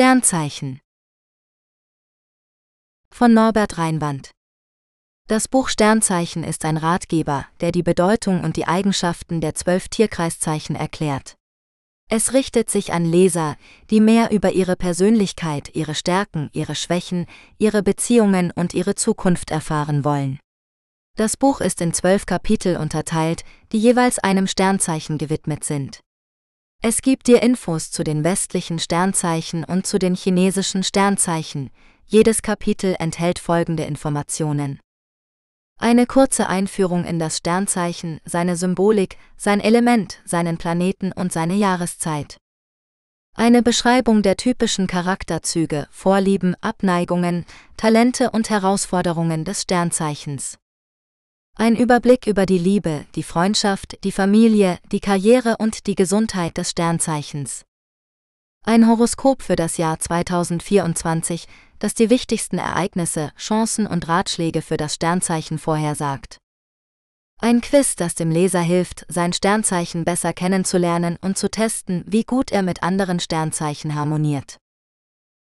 Sternzeichen von Norbert Reinwand Das Buch Sternzeichen ist ein Ratgeber, der die Bedeutung und die Eigenschaften der zwölf Tierkreiszeichen erklärt. Es richtet sich an Leser, die mehr über ihre Persönlichkeit, ihre Stärken, ihre Schwächen, ihre Beziehungen und ihre Zukunft erfahren wollen. Das Buch ist in zwölf Kapitel unterteilt, die jeweils einem Sternzeichen gewidmet sind. Es gibt dir Infos zu den westlichen Sternzeichen und zu den chinesischen Sternzeichen. Jedes Kapitel enthält folgende Informationen. Eine kurze Einführung in das Sternzeichen, seine Symbolik, sein Element, seinen Planeten und seine Jahreszeit. Eine Beschreibung der typischen Charakterzüge, Vorlieben, Abneigungen, Talente und Herausforderungen des Sternzeichens. Ein Überblick über die Liebe, die Freundschaft, die Familie, die Karriere und die Gesundheit des Sternzeichens. Ein Horoskop für das Jahr 2024, das die wichtigsten Ereignisse, Chancen und Ratschläge für das Sternzeichen vorhersagt. Ein Quiz, das dem Leser hilft, sein Sternzeichen besser kennenzulernen und zu testen, wie gut er mit anderen Sternzeichen harmoniert.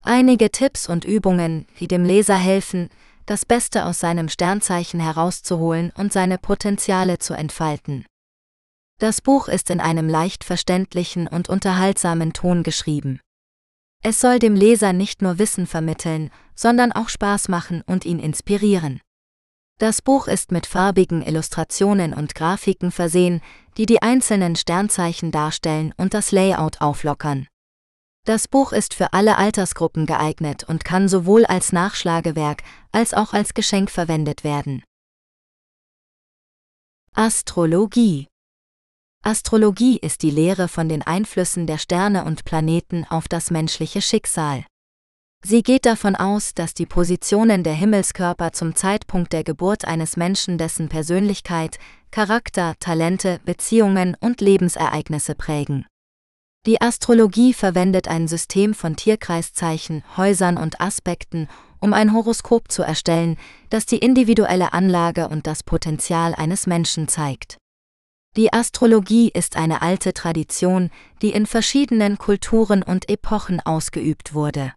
Einige Tipps und Übungen, die dem Leser helfen, das Beste aus seinem Sternzeichen herauszuholen und seine Potenziale zu entfalten. Das Buch ist in einem leicht verständlichen und unterhaltsamen Ton geschrieben. Es soll dem Leser nicht nur Wissen vermitteln, sondern auch Spaß machen und ihn inspirieren. Das Buch ist mit farbigen Illustrationen und Grafiken versehen, die die einzelnen Sternzeichen darstellen und das Layout auflockern. Das Buch ist für alle Altersgruppen geeignet und kann sowohl als Nachschlagewerk als auch als Geschenk verwendet werden. Astrologie Astrologie ist die Lehre von den Einflüssen der Sterne und Planeten auf das menschliche Schicksal. Sie geht davon aus, dass die Positionen der Himmelskörper zum Zeitpunkt der Geburt eines Menschen dessen Persönlichkeit, Charakter, Talente, Beziehungen und Lebensereignisse prägen. Die Astrologie verwendet ein System von Tierkreiszeichen, Häusern und Aspekten, um ein Horoskop zu erstellen, das die individuelle Anlage und das Potenzial eines Menschen zeigt. Die Astrologie ist eine alte Tradition, die in verschiedenen Kulturen und Epochen ausgeübt wurde.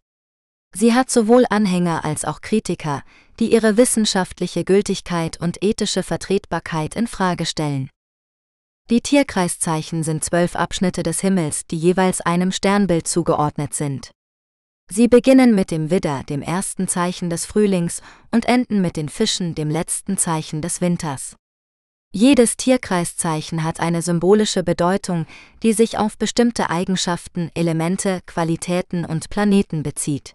Sie hat sowohl Anhänger als auch Kritiker, die ihre wissenschaftliche Gültigkeit und ethische Vertretbarkeit in Frage stellen. Die Tierkreiszeichen sind zwölf Abschnitte des Himmels, die jeweils einem Sternbild zugeordnet sind. Sie beginnen mit dem Widder, dem ersten Zeichen des Frühlings, und enden mit den Fischen, dem letzten Zeichen des Winters. Jedes Tierkreiszeichen hat eine symbolische Bedeutung, die sich auf bestimmte Eigenschaften, Elemente, Qualitäten und Planeten bezieht.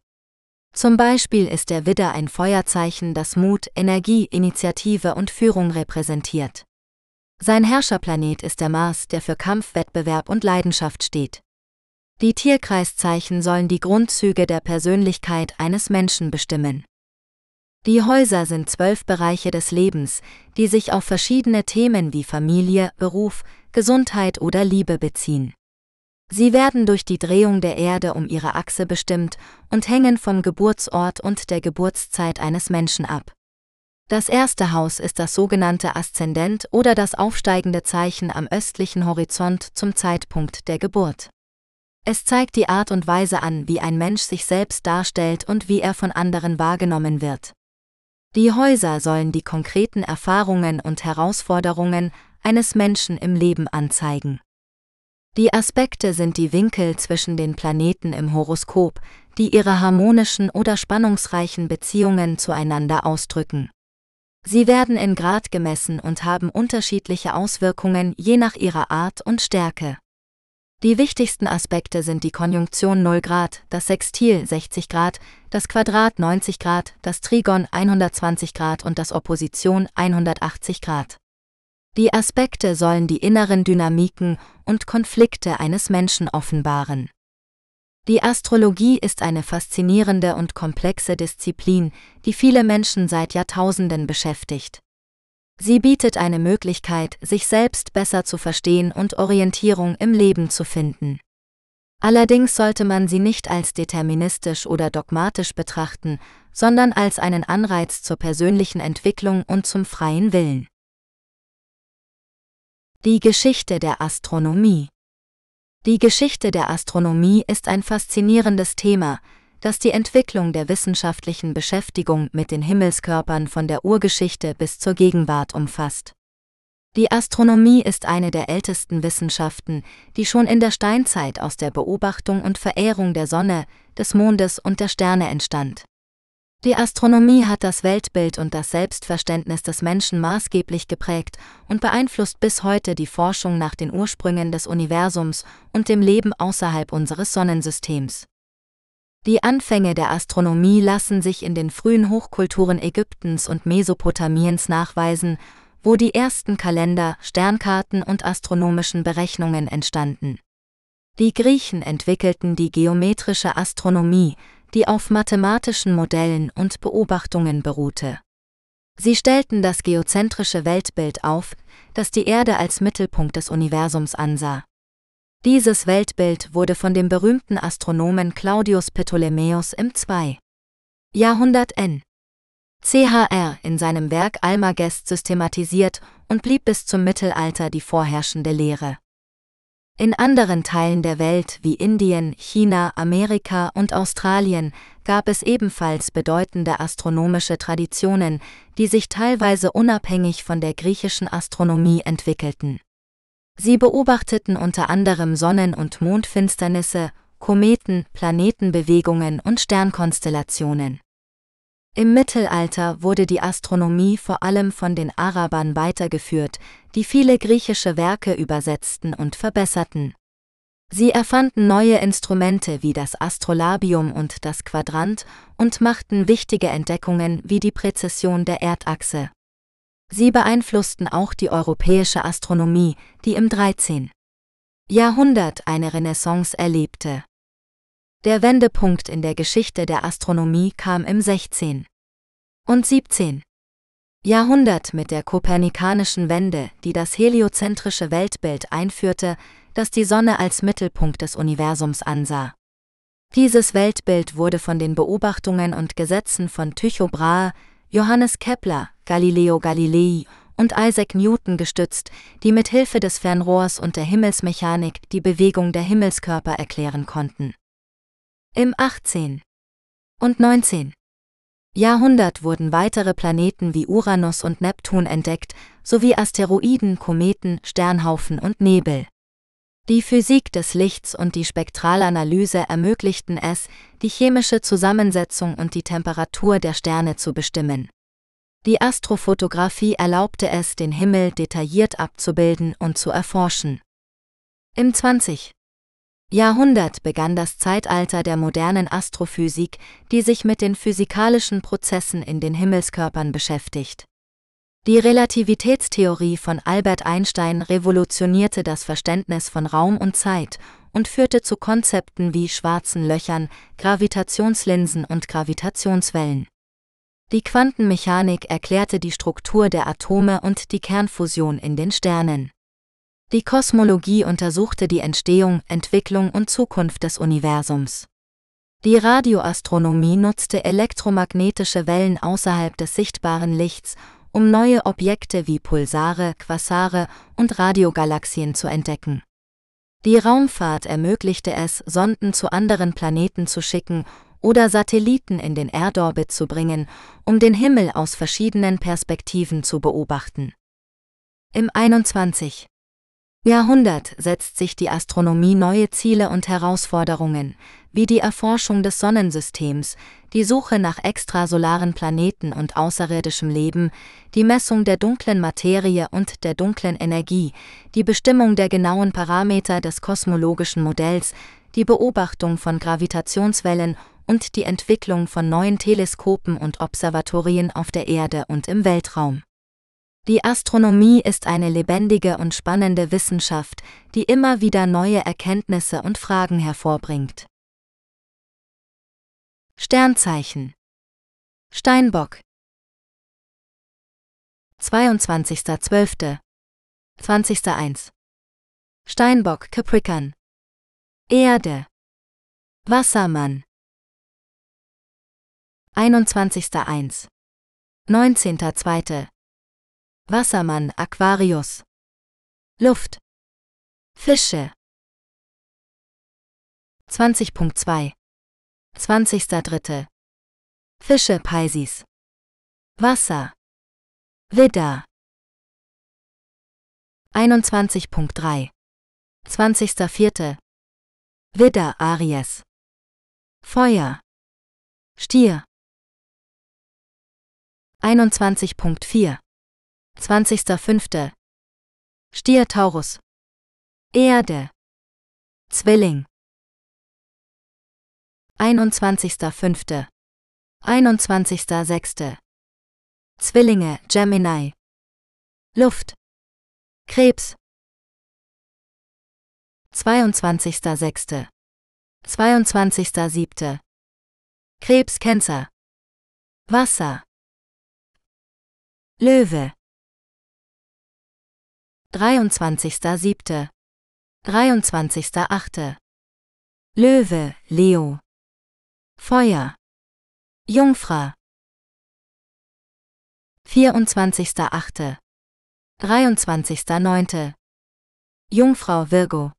Zum Beispiel ist der Widder ein Feuerzeichen, das Mut, Energie, Initiative und Führung repräsentiert. Sein Herrscherplanet ist der Mars, der für Kampf, Wettbewerb und Leidenschaft steht. Die Tierkreiszeichen sollen die Grundzüge der Persönlichkeit eines Menschen bestimmen. Die Häuser sind zwölf Bereiche des Lebens, die sich auf verschiedene Themen wie Familie, Beruf, Gesundheit oder Liebe beziehen. Sie werden durch die Drehung der Erde um ihre Achse bestimmt und hängen vom Geburtsort und der Geburtszeit eines Menschen ab. Das erste Haus ist das sogenannte Aszendent oder das aufsteigende Zeichen am östlichen Horizont zum Zeitpunkt der Geburt. Es zeigt die Art und Weise an, wie ein Mensch sich selbst darstellt und wie er von anderen wahrgenommen wird. Die Häuser sollen die konkreten Erfahrungen und Herausforderungen eines Menschen im Leben anzeigen. Die Aspekte sind die Winkel zwischen den Planeten im Horoskop, die ihre harmonischen oder spannungsreichen Beziehungen zueinander ausdrücken. Sie werden in Grad gemessen und haben unterschiedliche Auswirkungen je nach ihrer Art und Stärke. Die wichtigsten Aspekte sind die Konjunktion 0 Grad, das Sextil 60 Grad, das Quadrat 90 Grad, das Trigon 120 Grad und das Opposition 180 Grad. Die Aspekte sollen die inneren Dynamiken und Konflikte eines Menschen offenbaren. Die Astrologie ist eine faszinierende und komplexe Disziplin, die viele Menschen seit Jahrtausenden beschäftigt. Sie bietet eine Möglichkeit, sich selbst besser zu verstehen und Orientierung im Leben zu finden. Allerdings sollte man sie nicht als deterministisch oder dogmatisch betrachten, sondern als einen Anreiz zur persönlichen Entwicklung und zum freien Willen. Die Geschichte der Astronomie Die Geschichte der Astronomie ist ein faszinierendes Thema, das die Entwicklung der wissenschaftlichen Beschäftigung mit den Himmelskörpern von der Urgeschichte bis zur Gegenwart umfasst. Die Astronomie ist eine der ältesten Wissenschaften, die schon in der Steinzeit aus der Beobachtung und Verehrung der Sonne, des Mondes und der Sterne entstand. Die Astronomie hat das Weltbild und das Selbstverständnis des Menschen maßgeblich geprägt und beeinflusst bis heute die Forschung nach den Ursprüngen des Universums und dem Leben außerhalb unseres Sonnensystems. Die Anfänge der Astronomie lassen sich in den frühen Hochkulturen Ägyptens und Mesopotamiens nachweisen wo die ersten Kalender, Sternkarten und astronomischen Berechnungen entstanden. Die Griechen entwickelten die geometrische Astronomie, die auf mathematischen Modellen und Beobachtungen beruhte. Sie stellten das geozentrische Weltbild auf, das die Erde als Mittelpunkt des Universums ansah. Dieses Weltbild wurde von dem berühmten Astronomen Claudius Ptolemäus im 2. Jahrhundert n. CHR in seinem Werk Almagest systematisiert und blieb bis zum Mittelalter die vorherrschende Lehre. In anderen Teilen der Welt wie Indien, China, Amerika und Australien gab es ebenfalls bedeutende astronomische Traditionen, die sich teilweise unabhängig von der griechischen Astronomie entwickelten. Sie beobachteten unter anderem Sonnen- und Mondfinsternisse, Kometen, Planetenbewegungen und Sternkonstellationen. Im Mittelalter wurde die Astronomie vor allem von den Arabern weitergeführt, die viele griechische Werke übersetzten und verbesserten. Sie erfanden neue Instrumente wie das Astrolabium und das Quadrant und machten wichtige Entdeckungen wie die Präzession der Erdachse. Sie beeinflussten auch die europäische Astronomie, die im 13. Jahrhundert eine Renaissance erlebte. Der Wendepunkt in der Geschichte der Astronomie kam im 16. und 17. Jahrhundert mit der kopernikanischen Wende, die das heliozentrische Weltbild einführte, das die Sonne als Mittelpunkt des Universums ansah. Dieses Weltbild wurde von den Beobachtungen und Gesetzen von Tycho Brahe, Johannes Kepler, Galileo Galilei und Isaac Newton gestützt, die mit Hilfe des Fernrohrs und der Himmelsmechanik die Bewegung der Himmelskörper erklären konnten. Im 18. und 19. Jahrhundert wurden weitere Planeten wie Uranus und Neptun entdeckt, sowie Asteroiden, Kometen, Sternhaufen und Nebel. Die Physik des Lichts und die Spektralanalyse ermöglichten es, die chemische Zusammensetzung und die Temperatur der Sterne zu bestimmen. Die Astrophotographie erlaubte es, den Himmel detailliert abzubilden und zu erforschen. Im 20. Jahrhundert begann das Zeitalter der modernen Astrophysik, die sich mit den physikalischen Prozessen in den Himmelskörpern beschäftigt. Die Relativitätstheorie von Albert Einstein revolutionierte das Verständnis von Raum und Zeit und führte zu Konzepten wie schwarzen Löchern, Gravitationslinsen und Gravitationswellen. Die Quantenmechanik erklärte die Struktur der Atome und die Kernfusion in den Sternen. Die Kosmologie untersuchte die Entstehung, Entwicklung und Zukunft des Universums. Die Radioastronomie nutzte elektromagnetische Wellen außerhalb des sichtbaren Lichts, um neue Objekte wie Pulsare, Quasare und Radiogalaxien zu entdecken. Die Raumfahrt ermöglichte es, Sonden zu anderen Planeten zu schicken oder Satelliten in den Erdorbit zu bringen, um den Himmel aus verschiedenen Perspektiven zu beobachten. Im 21. Jahrhundert setzt sich die Astronomie neue Ziele und Herausforderungen, wie die Erforschung des Sonnensystems, die Suche nach extrasolaren Planeten und außerirdischem Leben, die Messung der dunklen Materie und der dunklen Energie, die Bestimmung der genauen Parameter des kosmologischen Modells, die Beobachtung von Gravitationswellen und die Entwicklung von neuen Teleskopen und Observatorien auf der Erde und im Weltraum. Die Astronomie ist eine lebendige und spannende Wissenschaft, die immer wieder neue Erkenntnisse und Fragen hervorbringt. Sternzeichen. Steinbock. 22.12. 20.1 Steinbock Capricorn. Erde. Wassermann. 21.1 19.2 Wassermann Aquarius. Luft. Fische. 20.2 20.3. Fische Pisces. Wasser. Widder. 21.3 20.4. Widder Aries. Feuer. Stier. 21.4 20.5. Stier Taurus Erde Zwilling 21.5. 21.6. Zwillinge Gemini Luft Krebs 22.6. 22.7. Krebs Wasser Löwe 23.7. 23.8. Löwe, Leo. Feuer. Jungfrau. 24.8. 23.9. Jungfrau Virgo.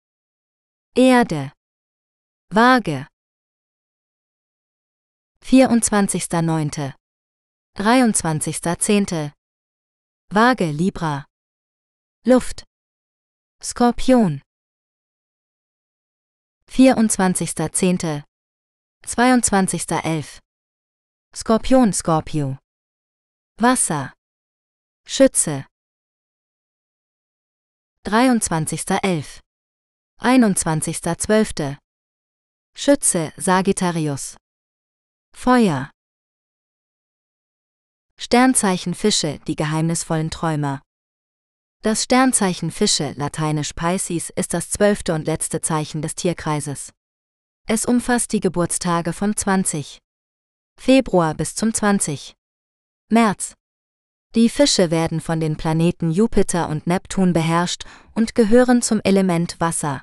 Erde. Waage. 24.9. 23.10. Waage Libra. Luft. Skorpion. 24.10. 22.11. Skorpion Skorpio. Wasser. Schütze. 23.11. 21.12. Schütze Sagittarius. Feuer. Sternzeichen Fische, die geheimnisvollen Träumer. Das Sternzeichen Fische, lateinisch Pisces, ist das zwölfte und letzte Zeichen des Tierkreises. Es umfasst die Geburtstage vom 20. Februar bis zum 20. März. Die Fische werden von den Planeten Jupiter und Neptun beherrscht und gehören zum Element Wasser.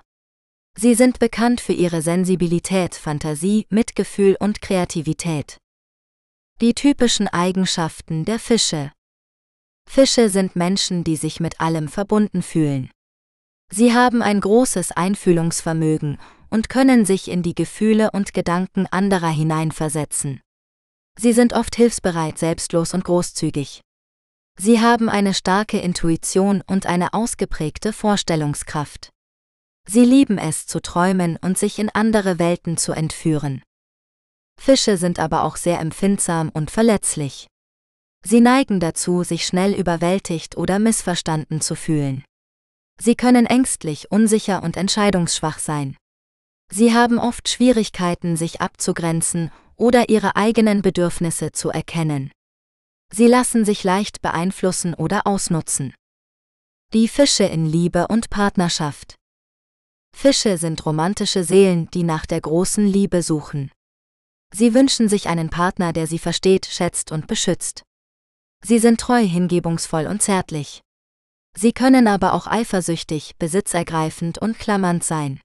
Sie sind bekannt für ihre Sensibilität, Fantasie, Mitgefühl und Kreativität. Die typischen Eigenschaften der Fische. Fische sind Menschen, die sich mit allem verbunden fühlen. Sie haben ein großes Einfühlungsvermögen und können sich in die Gefühle und Gedanken anderer hineinversetzen. Sie sind oft hilfsbereit, selbstlos und großzügig. Sie haben eine starke Intuition und eine ausgeprägte Vorstellungskraft. Sie lieben es zu träumen und sich in andere Welten zu entführen. Fische sind aber auch sehr empfindsam und verletzlich. Sie neigen dazu, sich schnell überwältigt oder missverstanden zu fühlen. Sie können ängstlich, unsicher und entscheidungsschwach sein. Sie haben oft Schwierigkeiten, sich abzugrenzen oder ihre eigenen Bedürfnisse zu erkennen. Sie lassen sich leicht beeinflussen oder ausnutzen. Die Fische in Liebe und Partnerschaft. Fische sind romantische Seelen, die nach der großen Liebe suchen. Sie wünschen sich einen Partner, der sie versteht, schätzt und beschützt. Sie sind treu, hingebungsvoll und zärtlich. Sie können aber auch eifersüchtig, besitzergreifend und klammernd sein.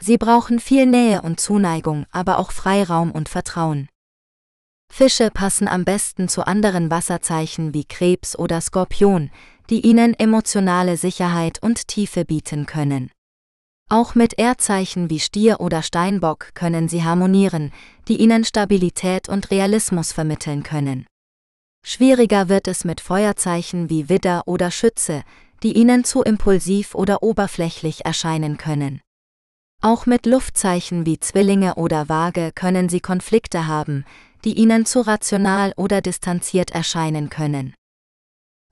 Sie brauchen viel Nähe und Zuneigung, aber auch Freiraum und Vertrauen. Fische passen am besten zu anderen Wasserzeichen wie Krebs oder Skorpion, die ihnen emotionale Sicherheit und Tiefe bieten können. Auch mit Erdzeichen wie Stier oder Steinbock können sie harmonieren, die ihnen Stabilität und Realismus vermitteln können. Schwieriger wird es mit Feuerzeichen wie Widder oder Schütze, die ihnen zu impulsiv oder oberflächlich erscheinen können. Auch mit Luftzeichen wie Zwillinge oder Waage können sie Konflikte haben, die ihnen zu rational oder distanziert erscheinen können.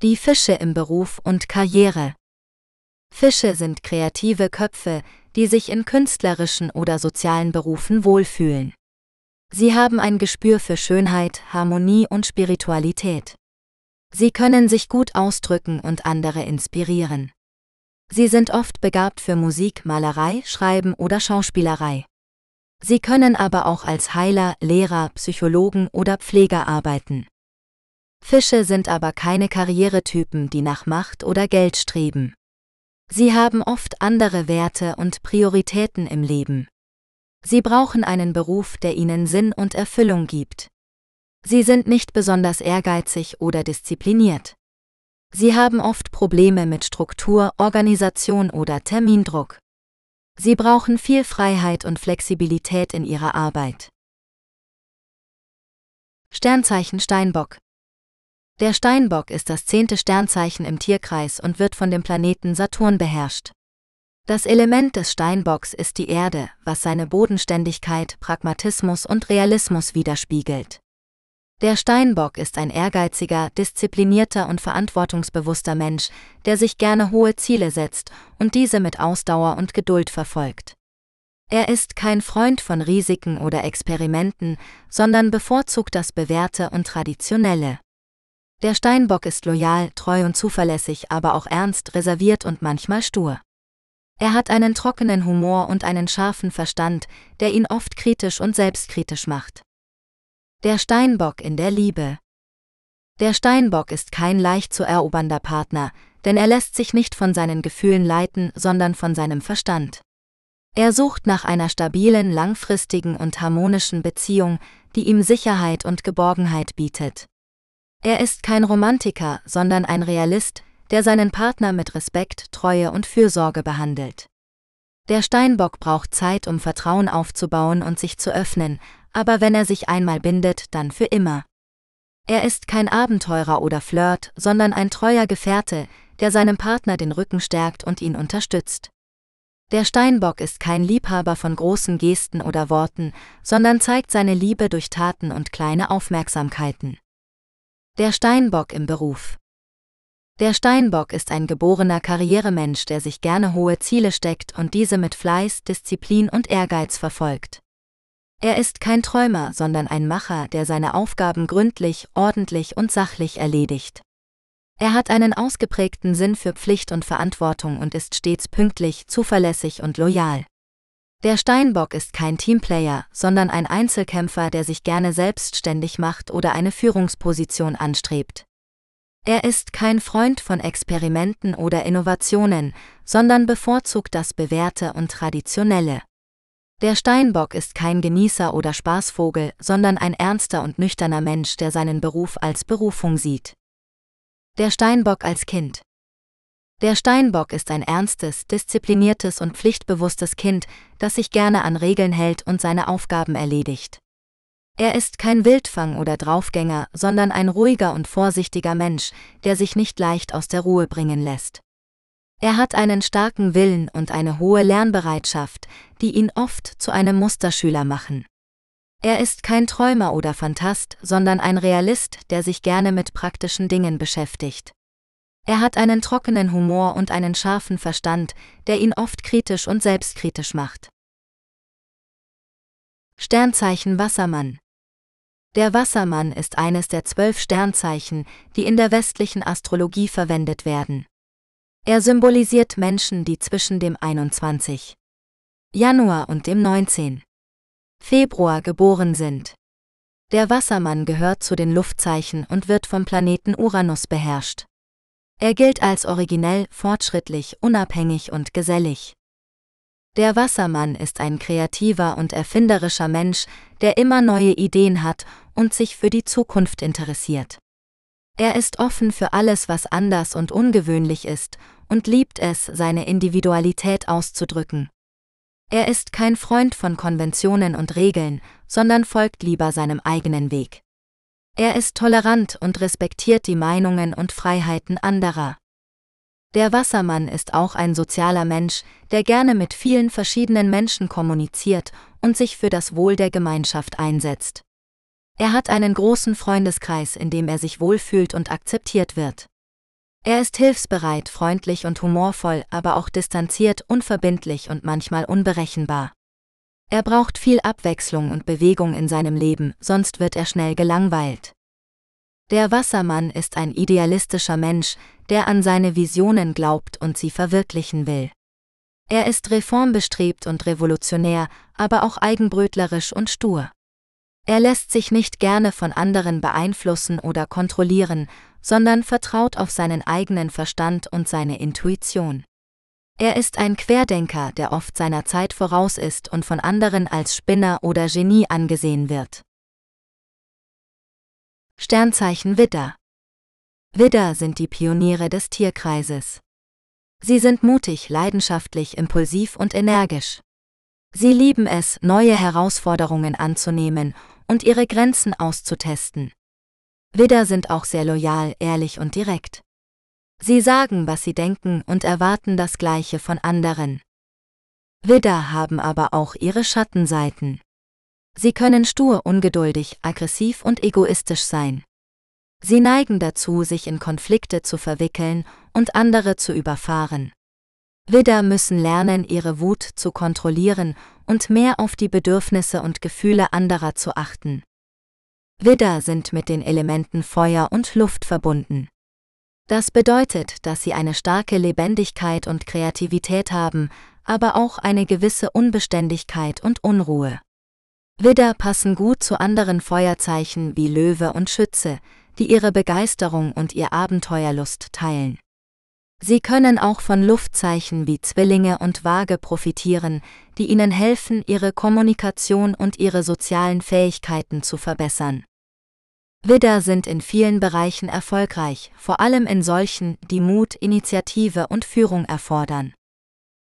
Die Fische im Beruf und Karriere. Fische sind kreative Köpfe, die sich in künstlerischen oder sozialen Berufen wohlfühlen. Sie haben ein Gespür für Schönheit, Harmonie und Spiritualität. Sie können sich gut ausdrücken und andere inspirieren. Sie sind oft begabt für Musik, Malerei, Schreiben oder Schauspielerei. Sie können aber auch als Heiler, Lehrer, Psychologen oder Pfleger arbeiten. Fische sind aber keine Karrieretypen, die nach Macht oder Geld streben. Sie haben oft andere Werte und Prioritäten im Leben. Sie brauchen einen Beruf, der ihnen Sinn und Erfüllung gibt. Sie sind nicht besonders ehrgeizig oder diszipliniert. Sie haben oft Probleme mit Struktur, Organisation oder Termindruck. Sie brauchen viel Freiheit und Flexibilität in ihrer Arbeit. Sternzeichen Steinbock Der Steinbock ist das zehnte Sternzeichen im Tierkreis und wird von dem Planeten Saturn beherrscht. Das Element des Steinbocks ist die Erde, was seine Bodenständigkeit, Pragmatismus und Realismus widerspiegelt. Der Steinbock ist ein ehrgeiziger, disziplinierter und verantwortungsbewusster Mensch, der sich gerne hohe Ziele setzt und diese mit Ausdauer und Geduld verfolgt. Er ist kein Freund von Risiken oder Experimenten, sondern bevorzugt das Bewährte und Traditionelle. Der Steinbock ist loyal, treu und zuverlässig, aber auch ernst, reserviert und manchmal stur. Er hat einen trockenen Humor und einen scharfen Verstand, der ihn oft kritisch und selbstkritisch macht. Der Steinbock in der Liebe. Der Steinbock ist kein leicht zu erobernder Partner, denn er lässt sich nicht von seinen Gefühlen leiten, sondern von seinem Verstand. Er sucht nach einer stabilen, langfristigen und harmonischen Beziehung, die ihm Sicherheit und Geborgenheit bietet. Er ist kein Romantiker, sondern ein Realist, der seinen Partner mit Respekt, Treue und Fürsorge behandelt. Der Steinbock braucht Zeit, um Vertrauen aufzubauen und sich zu öffnen, aber wenn er sich einmal bindet, dann für immer. Er ist kein Abenteurer oder Flirt, sondern ein treuer Gefährte, der seinem Partner den Rücken stärkt und ihn unterstützt. Der Steinbock ist kein Liebhaber von großen Gesten oder Worten, sondern zeigt seine Liebe durch Taten und kleine Aufmerksamkeiten. Der Steinbock im Beruf. Der Steinbock ist ein geborener Karrieremensch, der sich gerne hohe Ziele steckt und diese mit Fleiß, Disziplin und Ehrgeiz verfolgt. Er ist kein Träumer, sondern ein Macher, der seine Aufgaben gründlich, ordentlich und sachlich erledigt. Er hat einen ausgeprägten Sinn für Pflicht und Verantwortung und ist stets pünktlich, zuverlässig und loyal. Der Steinbock ist kein Teamplayer, sondern ein Einzelkämpfer, der sich gerne selbstständig macht oder eine Führungsposition anstrebt. Er ist kein Freund von Experimenten oder Innovationen, sondern bevorzugt das Bewährte und Traditionelle. Der Steinbock ist kein Genießer oder Spaßvogel, sondern ein ernster und nüchterner Mensch, der seinen Beruf als Berufung sieht. Der Steinbock als Kind. Der Steinbock ist ein ernstes, diszipliniertes und pflichtbewusstes Kind, das sich gerne an Regeln hält und seine Aufgaben erledigt. Er ist kein Wildfang oder Draufgänger, sondern ein ruhiger und vorsichtiger Mensch, der sich nicht leicht aus der Ruhe bringen lässt. Er hat einen starken Willen und eine hohe Lernbereitschaft, die ihn oft zu einem Musterschüler machen. Er ist kein Träumer oder Phantast, sondern ein Realist, der sich gerne mit praktischen Dingen beschäftigt. Er hat einen trockenen Humor und einen scharfen Verstand, der ihn oft kritisch und selbstkritisch macht. Sternzeichen Wassermann Der Wassermann ist eines der zwölf Sternzeichen, die in der westlichen Astrologie verwendet werden. Er symbolisiert Menschen, die zwischen dem 21. Januar und dem 19. Februar geboren sind. Der Wassermann gehört zu den Luftzeichen und wird vom Planeten Uranus beherrscht. Er gilt als originell, fortschrittlich, unabhängig und gesellig. Der Wassermann ist ein kreativer und erfinderischer Mensch, der immer neue Ideen hat und sich für die Zukunft interessiert. Er ist offen für alles, was anders und ungewöhnlich ist, und liebt es, seine Individualität auszudrücken. Er ist kein Freund von Konventionen und Regeln, sondern folgt lieber seinem eigenen Weg. Er ist tolerant und respektiert die Meinungen und Freiheiten anderer. Der Wassermann ist auch ein sozialer Mensch, der gerne mit vielen verschiedenen Menschen kommuniziert und sich für das Wohl der Gemeinschaft einsetzt. Er hat einen großen Freundeskreis, in dem er sich wohlfühlt und akzeptiert wird. Er ist hilfsbereit, freundlich und humorvoll, aber auch distanziert, unverbindlich und manchmal unberechenbar. Er braucht viel Abwechslung und Bewegung in seinem Leben, sonst wird er schnell gelangweilt. Der Wassermann ist ein idealistischer Mensch, der an seine Visionen glaubt und sie verwirklichen will. Er ist reformbestrebt und revolutionär, aber auch eigenbrötlerisch und stur. Er lässt sich nicht gerne von anderen beeinflussen oder kontrollieren, sondern vertraut auf seinen eigenen Verstand und seine Intuition. Er ist ein Querdenker, der oft seiner Zeit voraus ist und von anderen als Spinner oder Genie angesehen wird. Sternzeichen Widder Widder sind die Pioniere des Tierkreises. Sie sind mutig, leidenschaftlich, impulsiv und energisch. Sie lieben es, neue Herausforderungen anzunehmen und ihre Grenzen auszutesten. Widder sind auch sehr loyal, ehrlich und direkt. Sie sagen, was sie denken und erwarten das Gleiche von anderen. Widder haben aber auch ihre Schattenseiten. Sie können stur, ungeduldig, aggressiv und egoistisch sein. Sie neigen dazu, sich in Konflikte zu verwickeln und andere zu überfahren. Widder müssen lernen, ihre Wut zu kontrollieren und mehr auf die Bedürfnisse und Gefühle anderer zu achten. Widder sind mit den Elementen Feuer und Luft verbunden. Das bedeutet, dass sie eine starke Lebendigkeit und Kreativität haben, aber auch eine gewisse Unbeständigkeit und Unruhe. Widder passen gut zu anderen Feuerzeichen wie Löwe und Schütze, die ihre Begeisterung und ihr Abenteuerlust teilen. Sie können auch von Luftzeichen wie Zwillinge und Waage profitieren, die ihnen helfen, ihre Kommunikation und ihre sozialen Fähigkeiten zu verbessern. Widder sind in vielen Bereichen erfolgreich, vor allem in solchen, die Mut, Initiative und Führung erfordern.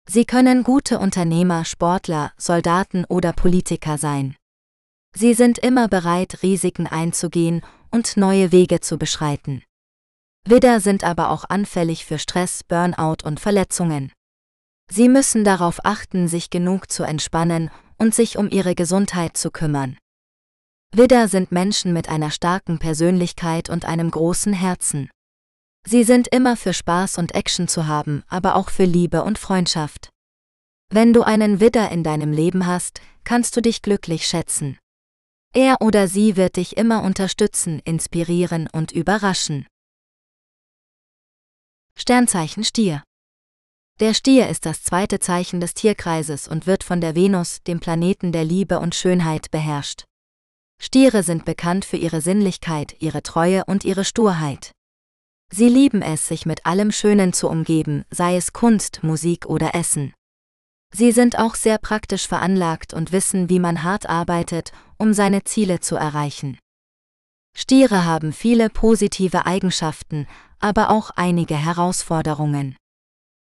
Sie können gute Unternehmer, Sportler, Soldaten oder Politiker sein. Sie sind immer bereit, Risiken einzugehen und neue Wege zu beschreiten. Widder sind aber auch anfällig für Stress, Burnout und Verletzungen. Sie müssen darauf achten, sich genug zu entspannen und sich um ihre Gesundheit zu kümmern. Widder sind Menschen mit einer starken Persönlichkeit und einem großen Herzen. Sie sind immer für Spaß und Action zu haben, aber auch für Liebe und Freundschaft. Wenn du einen Widder in deinem Leben hast, kannst du dich glücklich schätzen. Er oder sie wird dich immer unterstützen, inspirieren und überraschen. Sternzeichen Stier. Der Stier ist das zweite Zeichen des Tierkreises und wird von der Venus, dem Planeten der Liebe und Schönheit, beherrscht. Stiere sind bekannt für ihre Sinnlichkeit, ihre Treue und ihre Sturheit. Sie lieben es, sich mit allem Schönen zu umgeben, sei es Kunst, Musik oder Essen. Sie sind auch sehr praktisch veranlagt und wissen, wie man hart arbeitet, um seine Ziele zu erreichen. Stiere haben viele positive Eigenschaften, aber auch einige Herausforderungen.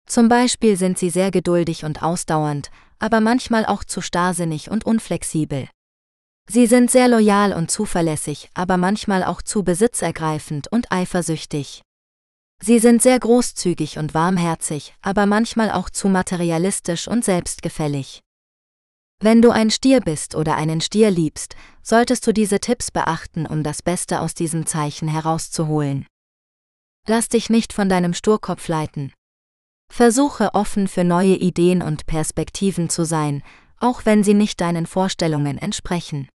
Zum Beispiel sind sie sehr geduldig und ausdauernd, aber manchmal auch zu starrsinnig und unflexibel. Sie sind sehr loyal und zuverlässig, aber manchmal auch zu besitzergreifend und eifersüchtig. Sie sind sehr großzügig und warmherzig, aber manchmal auch zu materialistisch und selbstgefällig. Wenn du ein Stier bist oder einen Stier liebst, solltest du diese Tipps beachten, um das Beste aus diesem Zeichen herauszuholen. Lass dich nicht von deinem Sturkopf leiten. Versuche offen für neue Ideen und Perspektiven zu sein, auch wenn sie nicht deinen Vorstellungen entsprechen.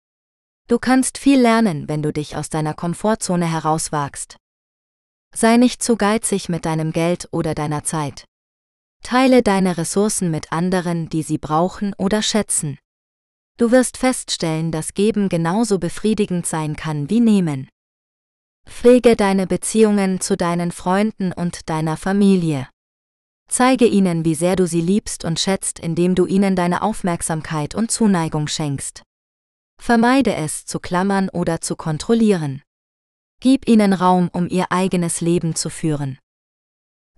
Du kannst viel lernen, wenn du dich aus deiner Komfortzone herauswagst. Sei nicht zu geizig mit deinem Geld oder deiner Zeit. Teile deine Ressourcen mit anderen, die sie brauchen oder schätzen. Du wirst feststellen, dass Geben genauso befriedigend sein kann wie Nehmen. Pflege deine Beziehungen zu deinen Freunden und deiner Familie. Zeige ihnen, wie sehr du sie liebst und schätzt, indem du ihnen deine Aufmerksamkeit und Zuneigung schenkst. Vermeide es, zu klammern oder zu kontrollieren. Gib ihnen Raum, um ihr eigenes Leben zu führen.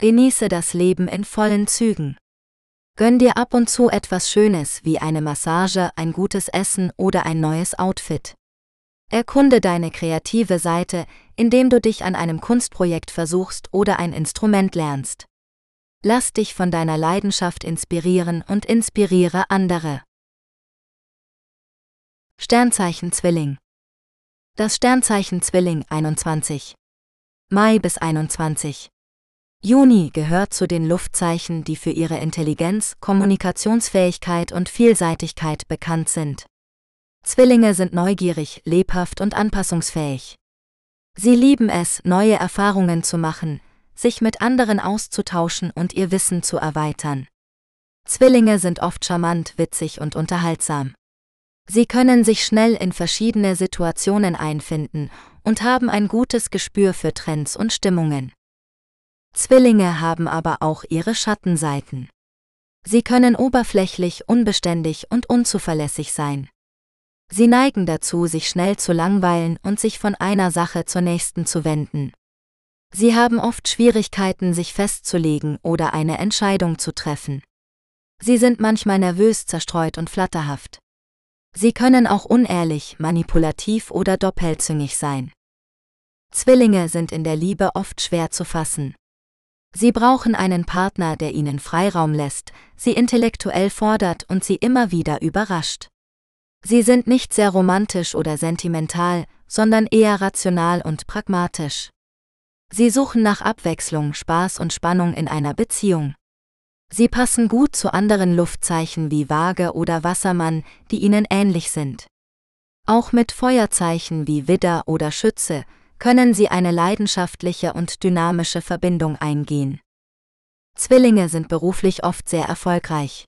Genieße das Leben in vollen Zügen. Gönn dir ab und zu etwas Schönes wie eine Massage, ein gutes Essen oder ein neues Outfit. Erkunde deine kreative Seite, indem du dich an einem Kunstprojekt versuchst oder ein Instrument lernst. Lass dich von deiner Leidenschaft inspirieren und inspiriere andere. Sternzeichen Zwilling Das Sternzeichen Zwilling 21 Mai bis 21 Juni gehört zu den Luftzeichen, die für ihre Intelligenz, Kommunikationsfähigkeit und Vielseitigkeit bekannt sind. Zwillinge sind neugierig, lebhaft und anpassungsfähig. Sie lieben es, neue Erfahrungen zu machen, sich mit anderen auszutauschen und ihr Wissen zu erweitern. Zwillinge sind oft charmant, witzig und unterhaltsam. Sie können sich schnell in verschiedene Situationen einfinden und haben ein gutes Gespür für Trends und Stimmungen. Zwillinge haben aber auch ihre Schattenseiten. Sie können oberflächlich, unbeständig und unzuverlässig sein. Sie neigen dazu, sich schnell zu langweilen und sich von einer Sache zur nächsten zu wenden. Sie haben oft Schwierigkeiten, sich festzulegen oder eine Entscheidung zu treffen. Sie sind manchmal nervös, zerstreut und flatterhaft. Sie können auch unehrlich, manipulativ oder doppelzüngig sein. Zwillinge sind in der Liebe oft schwer zu fassen. Sie brauchen einen Partner, der ihnen Freiraum lässt, sie intellektuell fordert und sie immer wieder überrascht. Sie sind nicht sehr romantisch oder sentimental, sondern eher rational und pragmatisch. Sie suchen nach Abwechslung, Spaß und Spannung in einer Beziehung. Sie passen gut zu anderen Luftzeichen wie Waage oder Wassermann, die ihnen ähnlich sind. Auch mit Feuerzeichen wie Widder oder Schütze können sie eine leidenschaftliche und dynamische Verbindung eingehen. Zwillinge sind beruflich oft sehr erfolgreich.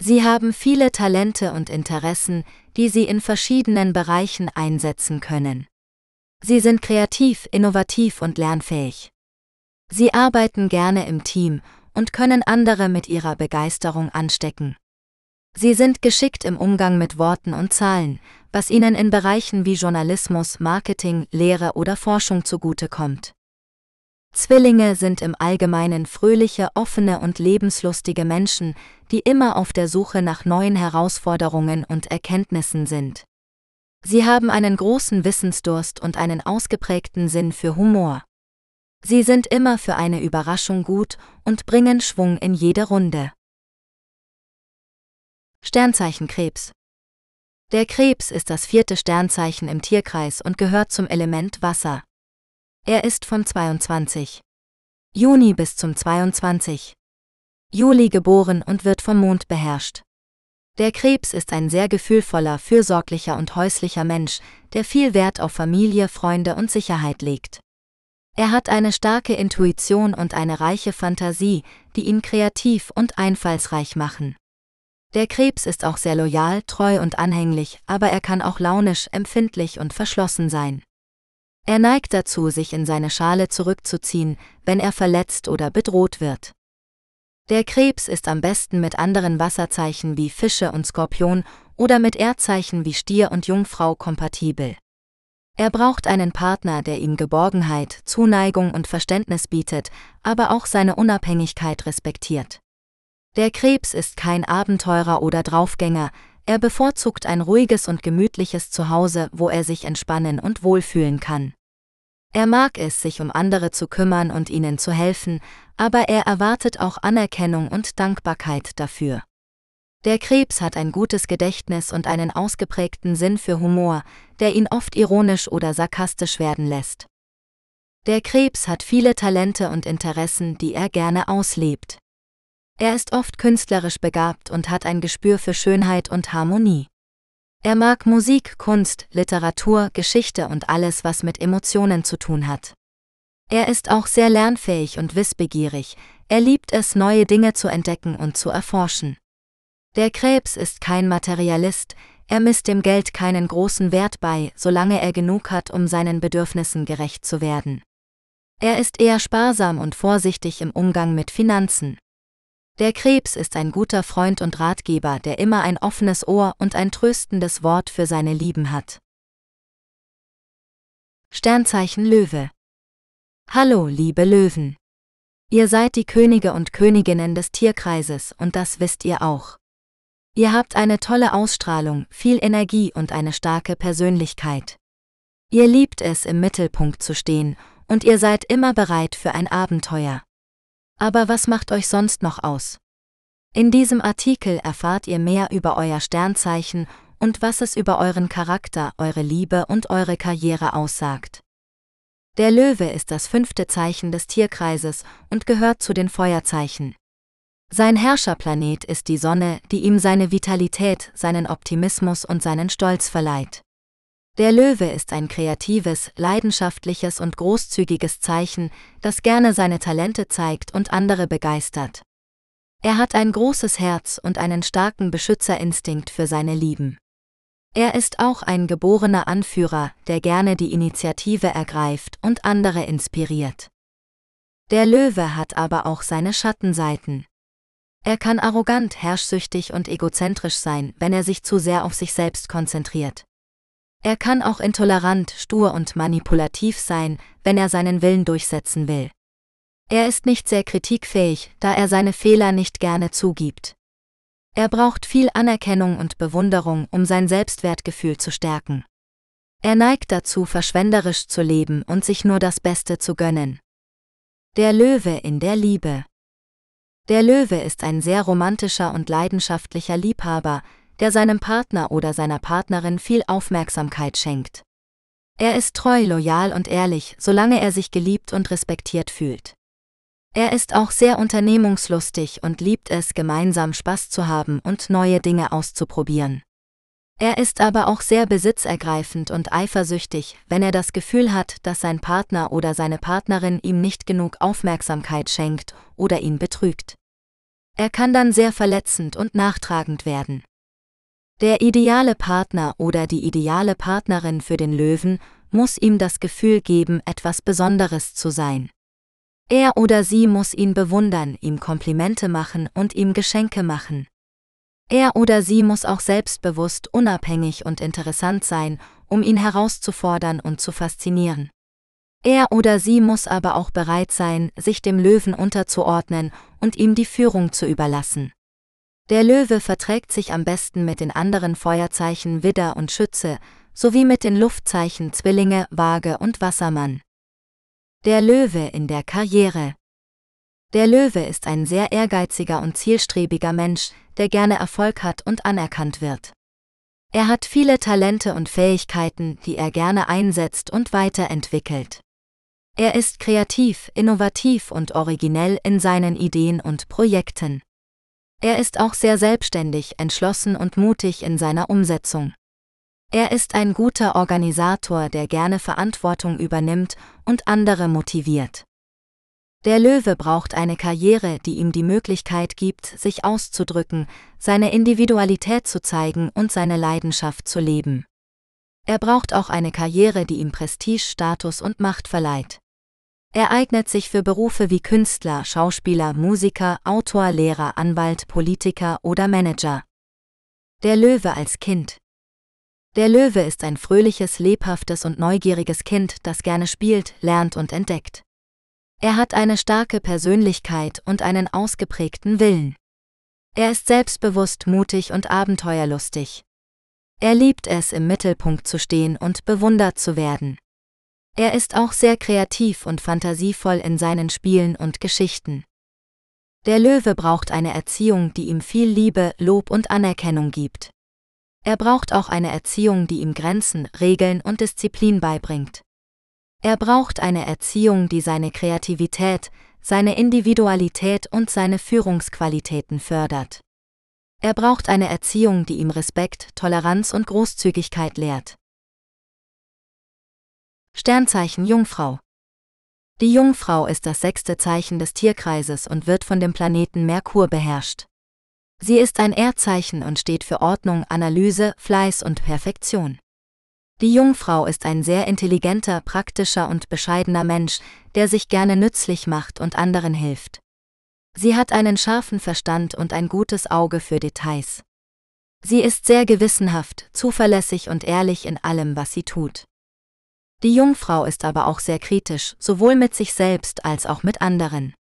Sie haben viele Talente und Interessen, die sie in verschiedenen Bereichen einsetzen können. Sie sind kreativ, innovativ und lernfähig. Sie arbeiten gerne im Team und können andere mit ihrer Begeisterung anstecken. Sie sind geschickt im Umgang mit Worten und Zahlen, was ihnen in Bereichen wie Journalismus, Marketing, Lehre oder Forschung zugutekommt. Zwillinge sind im Allgemeinen fröhliche, offene und lebenslustige Menschen, die immer auf der Suche nach neuen Herausforderungen und Erkenntnissen sind. Sie haben einen großen Wissensdurst und einen ausgeprägten Sinn für Humor. Sie sind immer für eine Überraschung gut und bringen Schwung in jede Runde. Sternzeichen Krebs der Krebs ist das vierte Sternzeichen im Tierkreis und gehört zum Element Wasser. Er ist vom 22. Juni bis zum 22. Juli geboren und wird vom Mond beherrscht. Der Krebs ist ein sehr gefühlvoller, fürsorglicher und häuslicher Mensch, der viel Wert auf Familie, Freunde und Sicherheit legt. Er hat eine starke Intuition und eine reiche Fantasie, die ihn kreativ und einfallsreich machen. Der Krebs ist auch sehr loyal, treu und anhänglich, aber er kann auch launisch, empfindlich und verschlossen sein. Er neigt dazu, sich in seine Schale zurückzuziehen, wenn er verletzt oder bedroht wird. Der Krebs ist am besten mit anderen Wasserzeichen wie Fische und Skorpion oder mit Erdzeichen wie Stier und Jungfrau kompatibel. Er braucht einen Partner, der ihm Geborgenheit, Zuneigung und Verständnis bietet, aber auch seine Unabhängigkeit respektiert. Der Krebs ist kein Abenteurer oder Draufgänger, er bevorzugt ein ruhiges und gemütliches Zuhause, wo er sich entspannen und wohlfühlen kann. Er mag es, sich um andere zu kümmern und ihnen zu helfen, aber er erwartet auch Anerkennung und Dankbarkeit dafür. Der Krebs hat ein gutes Gedächtnis und einen ausgeprägten Sinn für Humor, der ihn oft ironisch oder sarkastisch werden lässt. Der Krebs hat viele Talente und Interessen, die er gerne auslebt. Er ist oft künstlerisch begabt und hat ein Gespür für Schönheit und Harmonie. Er mag Musik, Kunst, Literatur, Geschichte und alles, was mit Emotionen zu tun hat. Er ist auch sehr lernfähig und wissbegierig, er liebt es, neue Dinge zu entdecken und zu erforschen. Der Krebs ist kein Materialist, er misst dem Geld keinen großen Wert bei, solange er genug hat, um seinen Bedürfnissen gerecht zu werden. Er ist eher sparsam und vorsichtig im Umgang mit Finanzen. Der Krebs ist ein guter Freund und Ratgeber, der immer ein offenes Ohr und ein tröstendes Wort für seine Lieben hat. Sternzeichen Löwe Hallo, liebe Löwen. Ihr seid die Könige und Königinnen des Tierkreises und das wisst ihr auch. Ihr habt eine tolle Ausstrahlung, viel Energie und eine starke Persönlichkeit. Ihr liebt es, im Mittelpunkt zu stehen, und ihr seid immer bereit für ein Abenteuer. Aber was macht euch sonst noch aus? In diesem Artikel erfahrt ihr mehr über euer Sternzeichen und was es über euren Charakter, eure Liebe und eure Karriere aussagt. Der Löwe ist das fünfte Zeichen des Tierkreises und gehört zu den Feuerzeichen. Sein Herrscherplanet ist die Sonne, die ihm seine Vitalität, seinen Optimismus und seinen Stolz verleiht. Der Löwe ist ein kreatives, leidenschaftliches und großzügiges Zeichen, das gerne seine Talente zeigt und andere begeistert. Er hat ein großes Herz und einen starken Beschützerinstinkt für seine Lieben. Er ist auch ein geborener Anführer, der gerne die Initiative ergreift und andere inspiriert. Der Löwe hat aber auch seine Schattenseiten. Er kann arrogant, herrschsüchtig und egozentrisch sein, wenn er sich zu sehr auf sich selbst konzentriert. Er kann auch intolerant, stur und manipulativ sein, wenn er seinen Willen durchsetzen will. Er ist nicht sehr kritikfähig, da er seine Fehler nicht gerne zugibt. Er braucht viel Anerkennung und Bewunderung, um sein Selbstwertgefühl zu stärken. Er neigt dazu, verschwenderisch zu leben und sich nur das Beste zu gönnen. Der Löwe in der Liebe. Der Löwe ist ein sehr romantischer und leidenschaftlicher Liebhaber, der seinem Partner oder seiner Partnerin viel Aufmerksamkeit schenkt. Er ist treu, loyal und ehrlich, solange er sich geliebt und respektiert fühlt. Er ist auch sehr unternehmungslustig und liebt es, gemeinsam Spaß zu haben und neue Dinge auszuprobieren. Er ist aber auch sehr besitzergreifend und eifersüchtig, wenn er das Gefühl hat, dass sein Partner oder seine Partnerin ihm nicht genug Aufmerksamkeit schenkt oder ihn betrügt. Er kann dann sehr verletzend und nachtragend werden. Der ideale Partner oder die ideale Partnerin für den Löwen muss ihm das Gefühl geben, etwas Besonderes zu sein. Er oder sie muss ihn bewundern, ihm Komplimente machen und ihm Geschenke machen. Er oder sie muss auch selbstbewusst, unabhängig und interessant sein, um ihn herauszufordern und zu faszinieren. Er oder sie muss aber auch bereit sein, sich dem Löwen unterzuordnen und ihm die Führung zu überlassen. Der Löwe verträgt sich am besten mit den anderen Feuerzeichen Widder und Schütze, sowie mit den Luftzeichen Zwillinge, Waage und Wassermann. Der Löwe in der Karriere. Der Löwe ist ein sehr ehrgeiziger und zielstrebiger Mensch, der gerne Erfolg hat und anerkannt wird. Er hat viele Talente und Fähigkeiten, die er gerne einsetzt und weiterentwickelt. Er ist kreativ, innovativ und originell in seinen Ideen und Projekten. Er ist auch sehr selbstständig, entschlossen und mutig in seiner Umsetzung. Er ist ein guter Organisator, der gerne Verantwortung übernimmt und andere motiviert. Der Löwe braucht eine Karriere, die ihm die Möglichkeit gibt, sich auszudrücken, seine Individualität zu zeigen und seine Leidenschaft zu leben. Er braucht auch eine Karriere, die ihm Prestige, Status und Macht verleiht. Er eignet sich für Berufe wie Künstler, Schauspieler, Musiker, Autor, Lehrer, Anwalt, Politiker oder Manager. Der Löwe als Kind. Der Löwe ist ein fröhliches, lebhaftes und neugieriges Kind, das gerne spielt, lernt und entdeckt. Er hat eine starke Persönlichkeit und einen ausgeprägten Willen. Er ist selbstbewusst, mutig und abenteuerlustig. Er liebt es, im Mittelpunkt zu stehen und bewundert zu werden. Er ist auch sehr kreativ und fantasievoll in seinen Spielen und Geschichten. Der Löwe braucht eine Erziehung, die ihm viel Liebe, Lob und Anerkennung gibt. Er braucht auch eine Erziehung, die ihm Grenzen, Regeln und Disziplin beibringt. Er braucht eine Erziehung, die seine Kreativität, seine Individualität und seine Führungsqualitäten fördert. Er braucht eine Erziehung, die ihm Respekt, Toleranz und Großzügigkeit lehrt. Sternzeichen Jungfrau Die Jungfrau ist das sechste Zeichen des Tierkreises und wird von dem Planeten Merkur beherrscht. Sie ist ein Erdzeichen und steht für Ordnung, Analyse, Fleiß und Perfektion. Die Jungfrau ist ein sehr intelligenter, praktischer und bescheidener Mensch, der sich gerne nützlich macht und anderen hilft. Sie hat einen scharfen Verstand und ein gutes Auge für Details. Sie ist sehr gewissenhaft, zuverlässig und ehrlich in allem, was sie tut. Die Jungfrau ist aber auch sehr kritisch, sowohl mit sich selbst als auch mit anderen.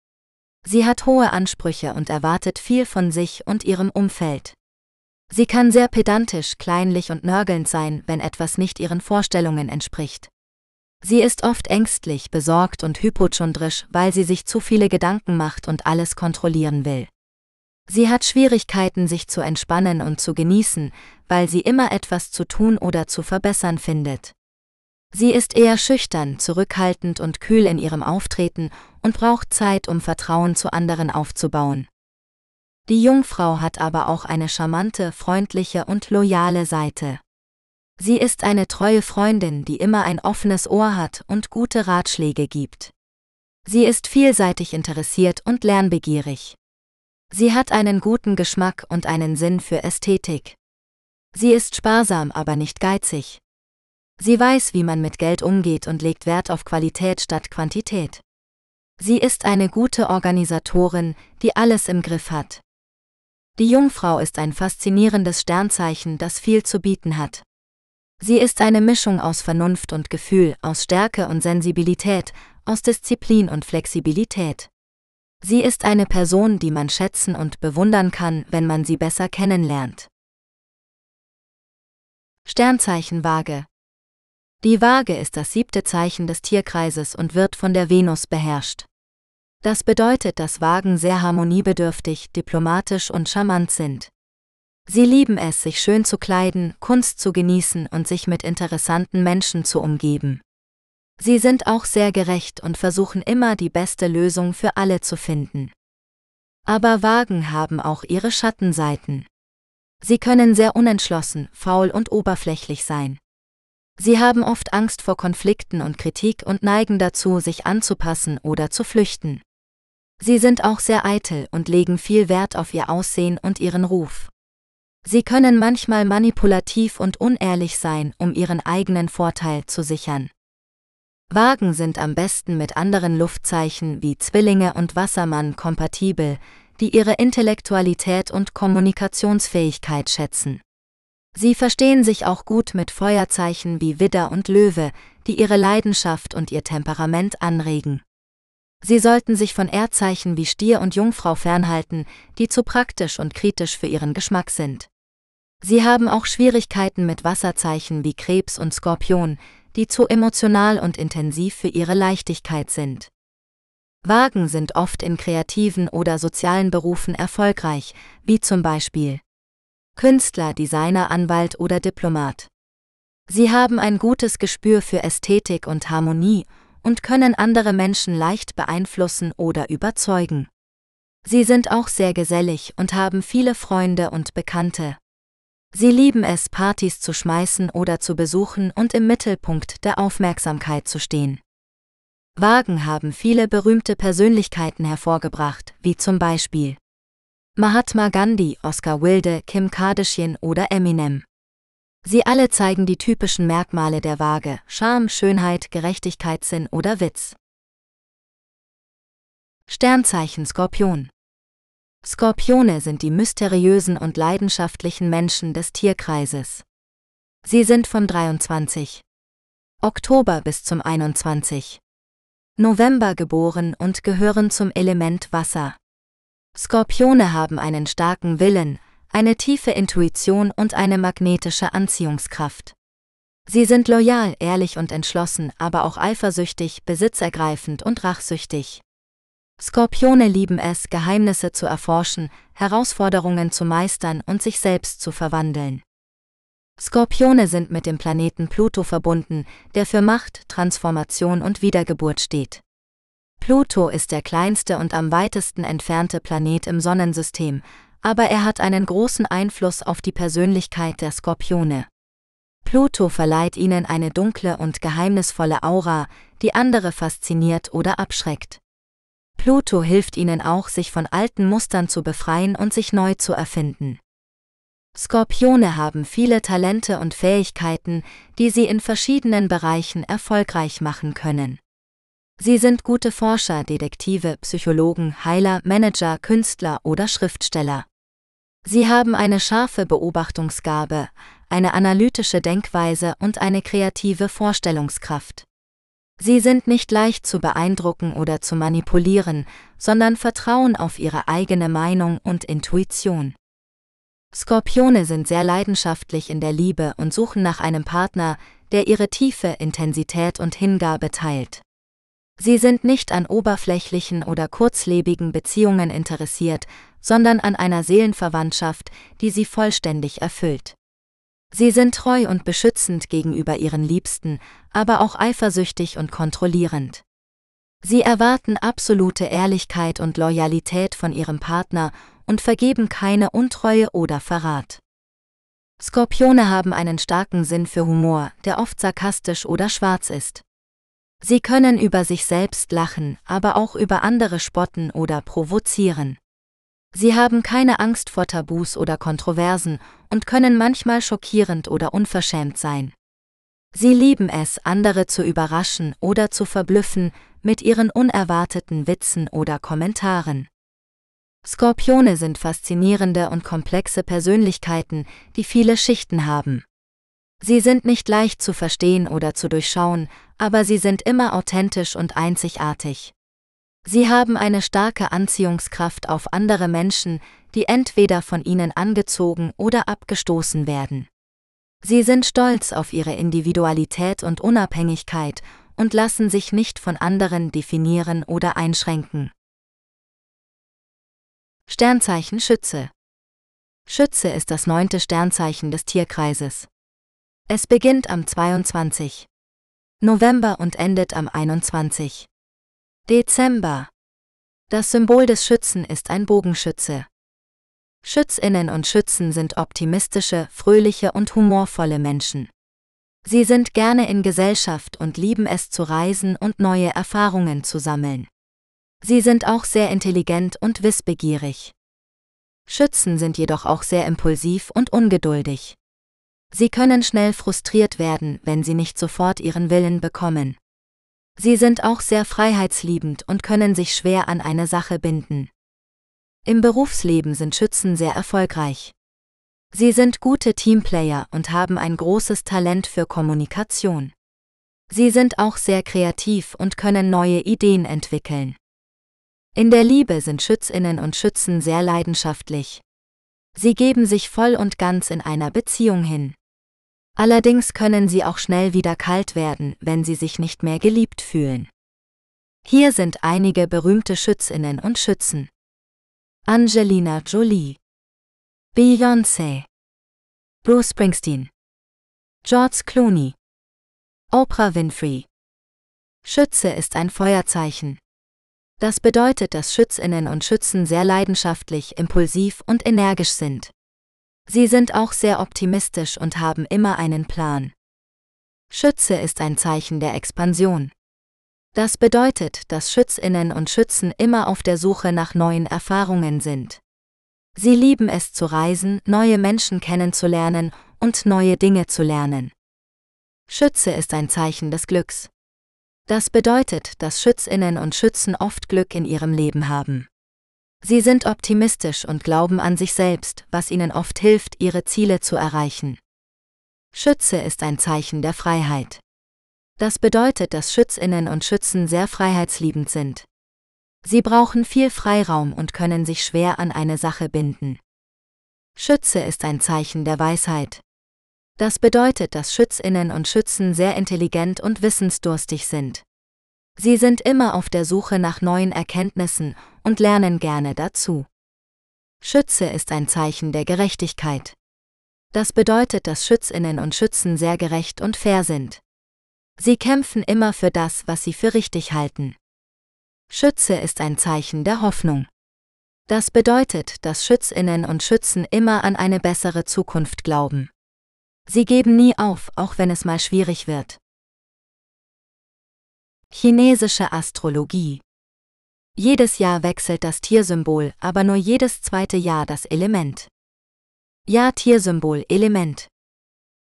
Sie hat hohe Ansprüche und erwartet viel von sich und ihrem Umfeld. Sie kann sehr pedantisch, kleinlich und nörgelnd sein, wenn etwas nicht ihren Vorstellungen entspricht. Sie ist oft ängstlich, besorgt und hypochondrisch, weil sie sich zu viele Gedanken macht und alles kontrollieren will. Sie hat Schwierigkeiten, sich zu entspannen und zu genießen, weil sie immer etwas zu tun oder zu verbessern findet. Sie ist eher schüchtern, zurückhaltend und kühl in ihrem Auftreten und braucht Zeit, um Vertrauen zu anderen aufzubauen. Die Jungfrau hat aber auch eine charmante, freundliche und loyale Seite. Sie ist eine treue Freundin, die immer ein offenes Ohr hat und gute Ratschläge gibt. Sie ist vielseitig interessiert und lernbegierig. Sie hat einen guten Geschmack und einen Sinn für Ästhetik. Sie ist sparsam, aber nicht geizig. Sie weiß, wie man mit Geld umgeht und legt Wert auf Qualität statt Quantität. Sie ist eine gute Organisatorin, die alles im Griff hat. Die Jungfrau ist ein faszinierendes Sternzeichen, das viel zu bieten hat. Sie ist eine Mischung aus Vernunft und Gefühl, aus Stärke und Sensibilität, aus Disziplin und Flexibilität. Sie ist eine Person, die man schätzen und bewundern kann, wenn man sie besser kennenlernt. Sternzeichen Waage Die Waage ist das siebte Zeichen des Tierkreises und wird von der Venus beherrscht. Das bedeutet, dass Wagen sehr harmoniebedürftig, diplomatisch und charmant sind. Sie lieben es, sich schön zu kleiden, Kunst zu genießen und sich mit interessanten Menschen zu umgeben. Sie sind auch sehr gerecht und versuchen immer die beste Lösung für alle zu finden. Aber Wagen haben auch ihre Schattenseiten. Sie können sehr unentschlossen, faul und oberflächlich sein. Sie haben oft Angst vor Konflikten und Kritik und neigen dazu, sich anzupassen oder zu flüchten. Sie sind auch sehr eitel und legen viel Wert auf ihr Aussehen und ihren Ruf. Sie können manchmal manipulativ und unehrlich sein, um ihren eigenen Vorteil zu sichern. Wagen sind am besten mit anderen Luftzeichen wie Zwillinge und Wassermann kompatibel, die ihre Intellektualität und Kommunikationsfähigkeit schätzen. Sie verstehen sich auch gut mit Feuerzeichen wie Widder und Löwe, die ihre Leidenschaft und ihr Temperament anregen. Sie sollten sich von Erdzeichen wie Stier und Jungfrau fernhalten, die zu praktisch und kritisch für ihren Geschmack sind. Sie haben auch Schwierigkeiten mit Wasserzeichen wie Krebs und Skorpion, die zu emotional und intensiv für ihre Leichtigkeit sind. Wagen sind oft in kreativen oder sozialen Berufen erfolgreich, wie zum Beispiel Künstler, Designer, Anwalt oder Diplomat. Sie haben ein gutes Gespür für Ästhetik und Harmonie und können andere Menschen leicht beeinflussen oder überzeugen. Sie sind auch sehr gesellig und haben viele Freunde und Bekannte. Sie lieben es, Partys zu schmeißen oder zu besuchen und im Mittelpunkt der Aufmerksamkeit zu stehen. Wagen haben viele berühmte Persönlichkeiten hervorgebracht, wie zum Beispiel Mahatma Gandhi, Oscar Wilde, Kim Kardashian oder Eminem. Sie alle zeigen die typischen Merkmale der Waage, Charme, Schönheit, Gerechtigkeit, Sinn oder Witz. Sternzeichen Skorpion Skorpione sind die mysteriösen und leidenschaftlichen Menschen des Tierkreises. Sie sind vom 23. Oktober bis zum 21. November geboren und gehören zum Element Wasser. Skorpione haben einen starken Willen, eine tiefe Intuition und eine magnetische Anziehungskraft. Sie sind loyal, ehrlich und entschlossen, aber auch eifersüchtig, besitzergreifend und rachsüchtig. Skorpione lieben es, Geheimnisse zu erforschen, Herausforderungen zu meistern und sich selbst zu verwandeln. Skorpione sind mit dem Planeten Pluto verbunden, der für Macht, Transformation und Wiedergeburt steht. Pluto ist der kleinste und am weitesten entfernte Planet im Sonnensystem, aber er hat einen großen Einfluss auf die Persönlichkeit der Skorpione. Pluto verleiht ihnen eine dunkle und geheimnisvolle Aura, die andere fasziniert oder abschreckt. Pluto hilft ihnen auch, sich von alten Mustern zu befreien und sich neu zu erfinden. Skorpione haben viele Talente und Fähigkeiten, die sie in verschiedenen Bereichen erfolgreich machen können. Sie sind gute Forscher, Detektive, Psychologen, Heiler, Manager, Künstler oder Schriftsteller. Sie haben eine scharfe Beobachtungsgabe, eine analytische Denkweise und eine kreative Vorstellungskraft. Sie sind nicht leicht zu beeindrucken oder zu manipulieren, sondern vertrauen auf ihre eigene Meinung und Intuition. Skorpione sind sehr leidenschaftlich in der Liebe und suchen nach einem Partner, der ihre tiefe Intensität und Hingabe teilt. Sie sind nicht an oberflächlichen oder kurzlebigen Beziehungen interessiert, sondern an einer Seelenverwandtschaft, die sie vollständig erfüllt. Sie sind treu und beschützend gegenüber ihren Liebsten, aber auch eifersüchtig und kontrollierend. Sie erwarten absolute Ehrlichkeit und Loyalität von ihrem Partner und vergeben keine Untreue oder Verrat. Skorpione haben einen starken Sinn für Humor, der oft sarkastisch oder schwarz ist. Sie können über sich selbst lachen, aber auch über andere spotten oder provozieren. Sie haben keine Angst vor Tabus oder Kontroversen und können manchmal schockierend oder unverschämt sein. Sie lieben es, andere zu überraschen oder zu verblüffen mit ihren unerwarteten Witzen oder Kommentaren. Skorpione sind faszinierende und komplexe Persönlichkeiten, die viele Schichten haben. Sie sind nicht leicht zu verstehen oder zu durchschauen, aber sie sind immer authentisch und einzigartig. Sie haben eine starke Anziehungskraft auf andere Menschen, die entweder von ihnen angezogen oder abgestoßen werden. Sie sind stolz auf ihre Individualität und Unabhängigkeit und lassen sich nicht von anderen definieren oder einschränken. Sternzeichen Schütze Schütze ist das neunte Sternzeichen des Tierkreises. Es beginnt am 22. November und endet am 21. Dezember. Das Symbol des Schützen ist ein Bogenschütze. Schützinnen und Schützen sind optimistische, fröhliche und humorvolle Menschen. Sie sind gerne in Gesellschaft und lieben es zu reisen und neue Erfahrungen zu sammeln. Sie sind auch sehr intelligent und wissbegierig. Schützen sind jedoch auch sehr impulsiv und ungeduldig. Sie können schnell frustriert werden, wenn sie nicht sofort ihren Willen bekommen. Sie sind auch sehr freiheitsliebend und können sich schwer an eine Sache binden. Im Berufsleben sind Schützen sehr erfolgreich. Sie sind gute Teamplayer und haben ein großes Talent für Kommunikation. Sie sind auch sehr kreativ und können neue Ideen entwickeln. In der Liebe sind Schützinnen und Schützen sehr leidenschaftlich. Sie geben sich voll und ganz in einer Beziehung hin. Allerdings können sie auch schnell wieder kalt werden, wenn sie sich nicht mehr geliebt fühlen. Hier sind einige berühmte Schützinnen und Schützen. Angelina Jolie Beyoncé Bruce Springsteen George Clooney Oprah Winfrey Schütze ist ein Feuerzeichen. Das bedeutet, dass Schützinnen und Schützen sehr leidenschaftlich, impulsiv und energisch sind. Sie sind auch sehr optimistisch und haben immer einen Plan. Schütze ist ein Zeichen der Expansion. Das bedeutet, dass Schützinnen und Schützen immer auf der Suche nach neuen Erfahrungen sind. Sie lieben es zu reisen, neue Menschen kennenzulernen und neue Dinge zu lernen. Schütze ist ein Zeichen des Glücks. Das bedeutet, dass Schützinnen und Schützen oft Glück in ihrem Leben haben. Sie sind optimistisch und glauben an sich selbst, was ihnen oft hilft, ihre Ziele zu erreichen. Schütze ist ein Zeichen der Freiheit. Das bedeutet, dass Schützinnen und Schützen sehr freiheitsliebend sind. Sie brauchen viel Freiraum und können sich schwer an eine Sache binden. Schütze ist ein Zeichen der Weisheit. Das bedeutet, dass Schützinnen und Schützen sehr intelligent und wissensdurstig sind. Sie sind immer auf der Suche nach neuen Erkenntnissen und lernen gerne dazu. Schütze ist ein Zeichen der Gerechtigkeit. Das bedeutet, dass Schützinnen und Schützen sehr gerecht und fair sind. Sie kämpfen immer für das, was sie für richtig halten. Schütze ist ein Zeichen der Hoffnung. Das bedeutet, dass Schützinnen und Schützen immer an eine bessere Zukunft glauben. Sie geben nie auf, auch wenn es mal schwierig wird. Chinesische Astrologie Jedes Jahr wechselt das Tiersymbol, aber nur jedes zweite Jahr das Element. Jahr Tiersymbol Element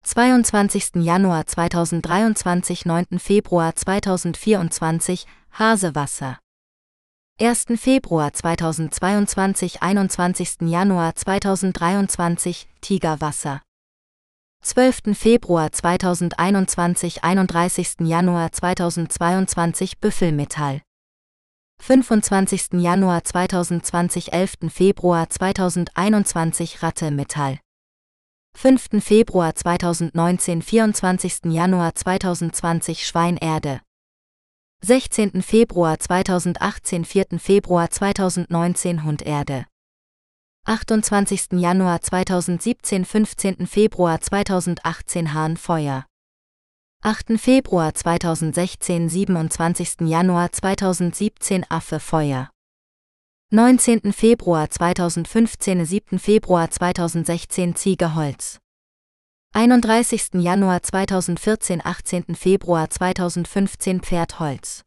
22. Januar 2023 9. Februar 2024 Hasewasser 1. Februar 2022 21. Januar 2023 Tigerwasser 12. Februar 2021 31. Januar 2022 Büffelmetall 25. Januar 2020 11. Februar 2021 Ratte Metall 5. Februar 2019 24. Januar 2020 Schweinerde 16. Februar 2018 4. Februar 2019 Hunderde 28. Januar 2017 15. Februar 2018 Hahnfeuer 8. Februar 2016 27. Januar 2017 Affe Feuer 19. Februar 2015 7. Februar 2016 Ziegeholz 31. Januar 2014 18. Februar 2015 Pferdholz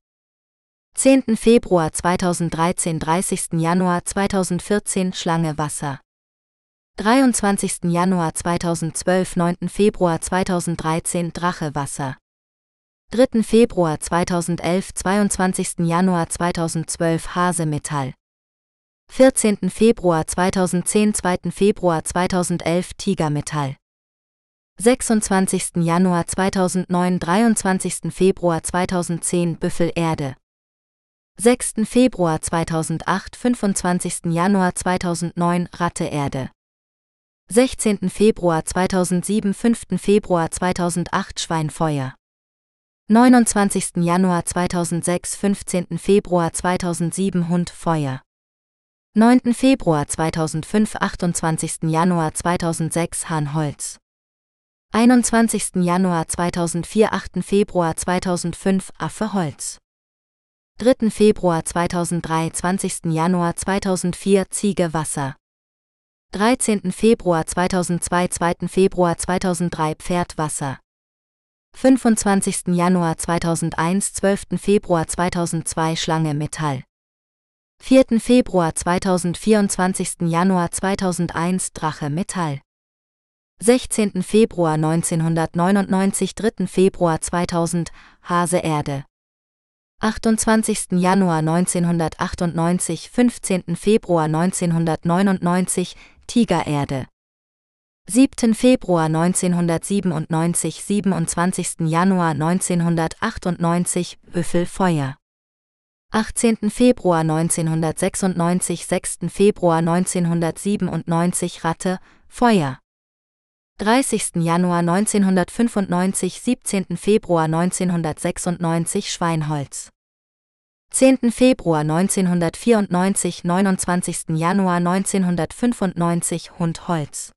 10. Februar 2013 30. Januar 2014 Schlange Wasser 23. Januar 2012 9. Februar 2013 Drache Wasser 3. Februar 2011 22. Januar 2012 Hase Metall 14. Februar 2010 2. Februar 2011 Tigermetall 26. Januar 2009 23. Februar 2010 Büffel Erde 6. Februar 2008 25. Januar 2009 Ratte Erde 16. Februar 2007 5. Februar 2008 Schweinfeuer 29. Januar 2006 15. Februar 2007 Hund Feuer 9. Februar 2005 28. Januar 2006 Hahn Holz 21. Januar 2004 8. Februar 2005 Affe Holz 3. Februar 2003 20. Januar 2004 Ziege Wasser 13. Februar 2002 2. Februar 2003 Pferd Wasser 25. Januar 2001 12. Februar 2002 Schlange Metall 4. Februar 2024. Januar 2001 Drache Metall 16. Februar 1999 3. Februar 2000 Hase Erde 28. Januar 1998 15. Februar 1999 Tigererde 7. Februar 1997 27. Januar 1998 Büffelfeuer 18. Februar 1996 6. Februar 1997 Ratte Feuer 30. Januar 1995 17. Februar 1996 Schweinholz 10. Februar 1994 29. Januar 1995 Hundholz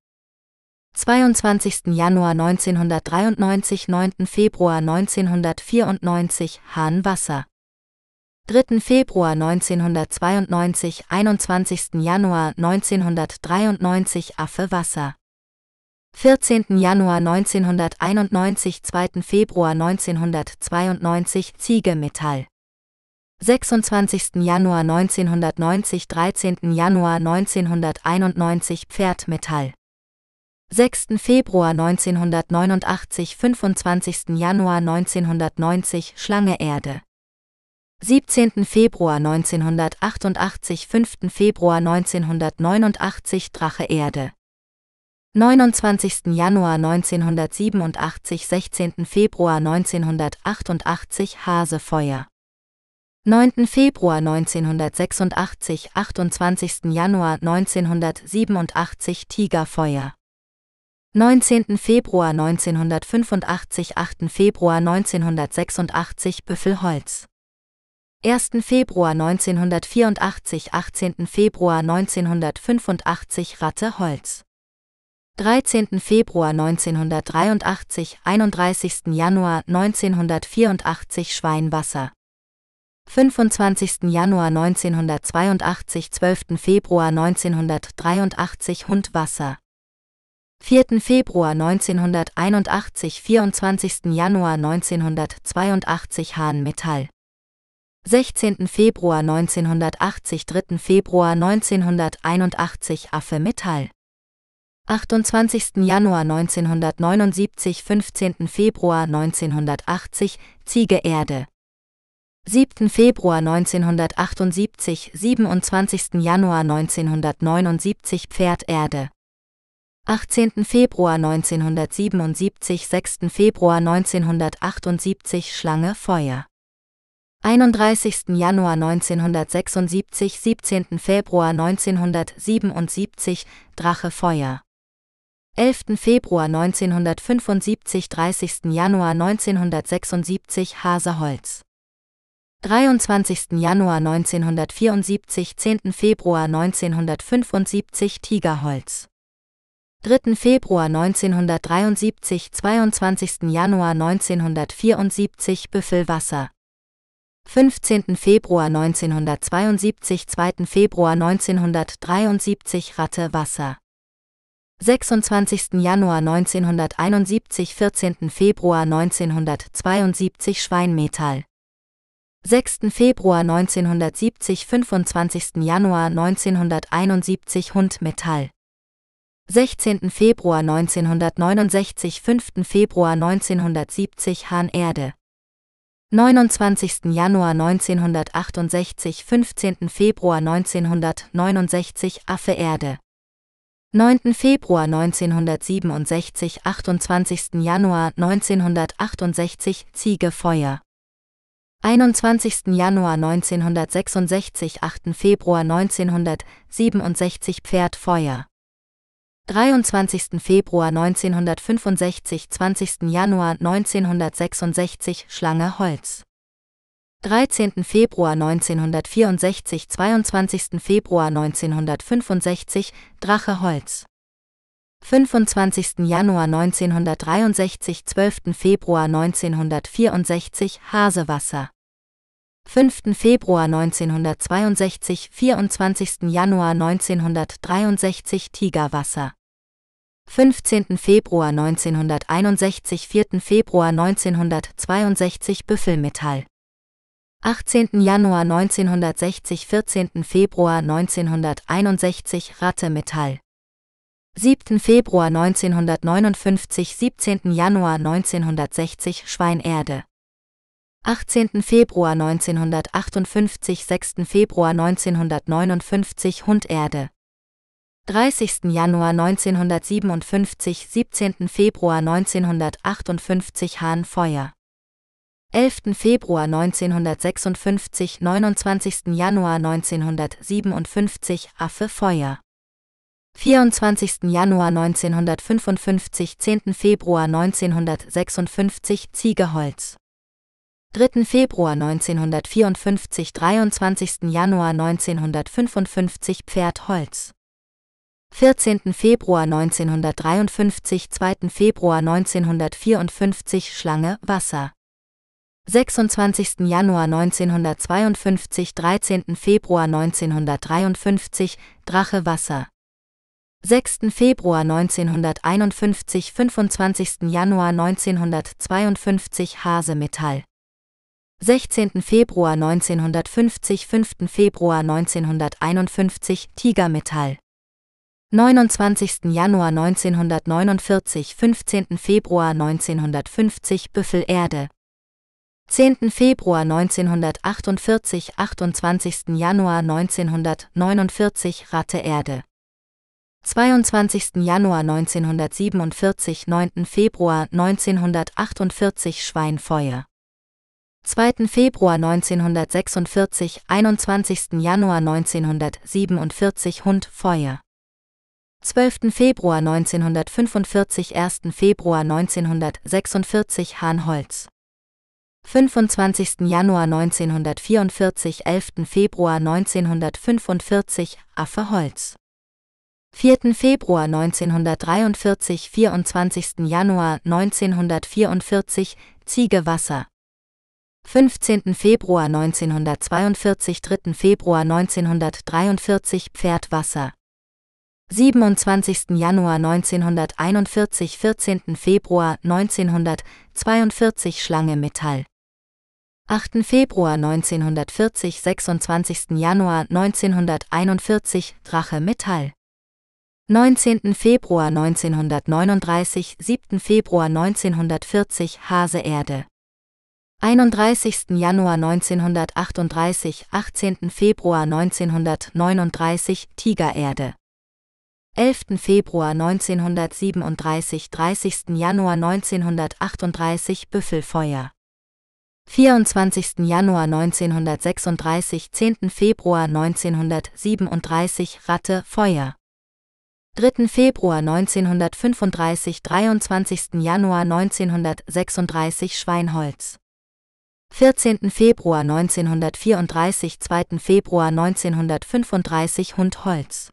22. Januar 1993 9. Februar 1994 Hahnwasser 3. Februar 1992 21. Januar 1993 Affe Wasser 14. Januar 1991 2. Februar 1992 Ziege Metall 26. Januar 1990 13. Januar 1991 Pferdmetall 6. Februar 1989 25. Januar 1990 Schlange Erde 17. Februar 1988 5. Februar 1989 Drache Erde 29. Januar 1987 16. Februar 1988 Hasefeuer 9. Februar 1986 28. Januar 1987 Tigerfeuer 19. Februar 1985 8. Februar 1986 Büffelholz 1. Februar 1984 18. Februar 1985 Ratte Holz 13. Februar 1983 31. Januar 1984 Schweinwasser 25. Januar 1982 12. Februar 1983 Hundwasser 4. Februar 1981 24. Januar 1982 Hahnmetall 16. Februar 1980 3. Februar 1981 Affe Metall 28. Januar 1979 15. Februar 1980 Ziege Erde 7. Februar 1978 27. Januar 1979 Pferd Erde 18. Februar 1977 6. Februar 1978 Schlange Feuer 31. Januar 1976 17. Februar 1977 Drache Feuer 11. Februar 1975 30. Januar 1976 Haseholz 23. Januar 1974 10. Februar 1975 Tigerholz 3. Februar 1973 22. Januar 1974 Büffelwasser 15. Februar 1972 2. Februar 1973 Ratte Wasser 26. Januar 1971 14. Februar 1972 Schweinmetall 6. Februar 1970 25. Januar 1971 Hundmetall 16. Februar 1969 5. Februar 1970 Hahn Erde 29. Januar 1968 15. Februar 1969 Affe Erde 9. Februar 1967 28. Januar 1968 Ziege Feuer 21. Januar 1966 8. Februar 1967 Pferd Feuer 23. Februar 1965 20. Januar 1966 Schlange Holz 13. Februar 1964 22. Februar 1965 Drache Holz 25. Januar 1963 12. Februar 1964 Hasewasser 5. Februar 1962 24. Januar 1963 Tigerwasser 15. Februar 1961 4. Februar 1962 Büffelmetall 18. Januar 1960 14. Februar 1961 Ratte Metall 7. Februar 1959 17. Januar 1960 Schweinerde 18. Februar 1958 6. Februar 1959 Hunderde 30. Januar 1957 17. Februar 1958 Hahnfeuer 11. Februar 1956 29. Januar 1957 Affe Feuer 24. Januar 1955 10. Februar 1956 Ziegeholz 3. Februar 1954 23. Januar 1955 Pferdholz 14. Februar 1953 2. Februar 1954 Schlange Wasser 26. Januar 1952 13. Februar 1953 Drache Wasser 6. Februar 1951 25. Januar 1952 Hase Metall 16. Februar 1950 5. Februar 1951 Tigermetall 29. Januar 1949 15. Februar 1950 Büffelerde 10. Februar 1948 28. Januar 1949 Ratte Erde 22. Januar 1947 9. Februar 1948 Schweinfeuer 2. Februar 1946 21. Januar 1947 Hundfeuer 12. Februar 1945 1. Februar 1946 Hahnholz 25. Januar 1944 11. Februar 1945 Affe Holz 4. Februar 1943 24. Januar 1944 Ziege Wasser 15. Februar 1942 3. Februar 1943 Pferd Wasser 27. Januar 1941 14. Februar 1942 Schlange Metall 8. Februar 1940 26. Januar 1941 Drache Metall 19. Februar 1939 7. Februar 1940 Hase Erde 31. Januar 1938 18. Februar 1939 Tigererde 11. Februar 1937 30. Januar 1938 Büffelfeuer 24. Januar 1936 10. Februar 1937 Ratte Feuer 3. Februar 1935 23. Januar 1936 Schweinholz 14. Februar 1934 2. Februar 1935 Hundholz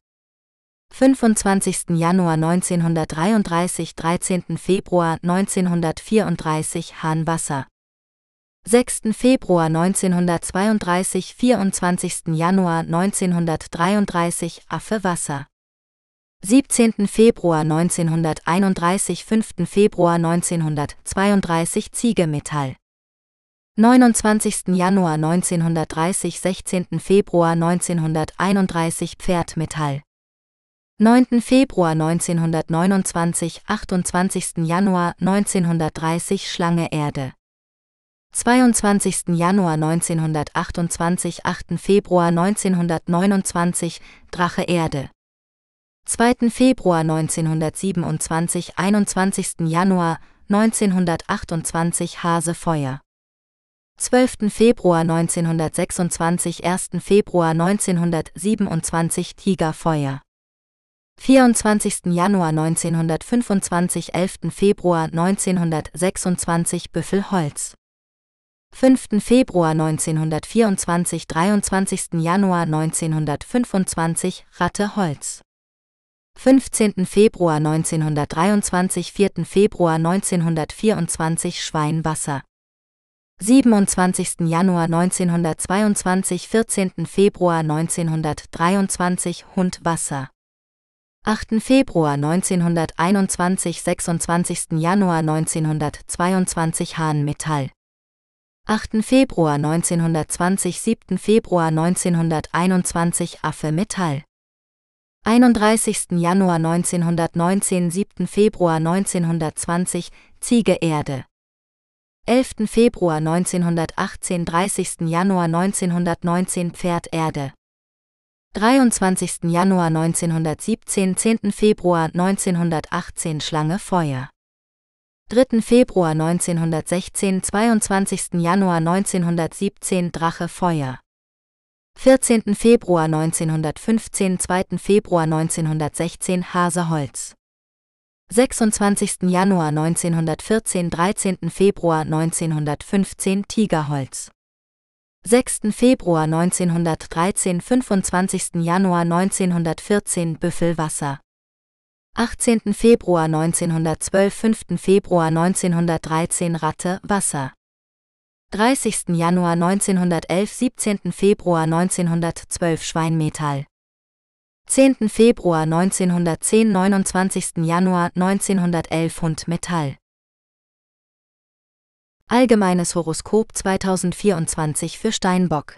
25. Januar 1933 13. Februar 1934 Hahnwasser 6. Februar 1932 24. Januar 1933 Affe Wasser 17. Februar 1931 5. Februar 1932 Ziege Metall 29. Januar 1930 16. Februar 1931 Pferd Metall 9. Februar 1929 28. Januar 1930 Schlange Erde 22. Januar 1928 8. Februar 1929 Drache Erde 2. Februar 1927 21. Januar 1928 Hase Feuer 12. Februar 1926 1. Februar 1927 Tiger Feuer 24. Januar 1925 11. Februar 1926 Büffelholz 5. Februar 1924 23. Januar 1925 Ratte Holz 15. Februar 1923 4. Februar 1924 Schwein Wasser 27. Januar 1922 14. Februar 1923 Hund Wasser 8. Februar 1921 26. Januar 1922 Hahn Metall 8. Februar 1920 7. Februar 1921 Affe Metall 31. Januar 1919 7. Februar 1920 Ziege Erde 11. Februar 1918 30. Januar 1919 Pferd Erde 23. Januar 1917 10. Februar 1918 Schlange Feuer 3. Februar 1916 22. Januar 1917 Drache Feuer 14. Februar 1915 2. Februar 1916 Haseholz 26. Januar 1914 13. Februar 1915 Tigerholz 6. Februar 1913 25. Januar 1914 Büffelwasser 18. Februar 1912 5. Februar 1913 Ratte Wasser 30. Januar 1911 17. Februar 1912 Schweinmetall 10. Februar 1910 29. Januar 1911 Hund Metall Allgemeines Horoskop 2024 für Steinbock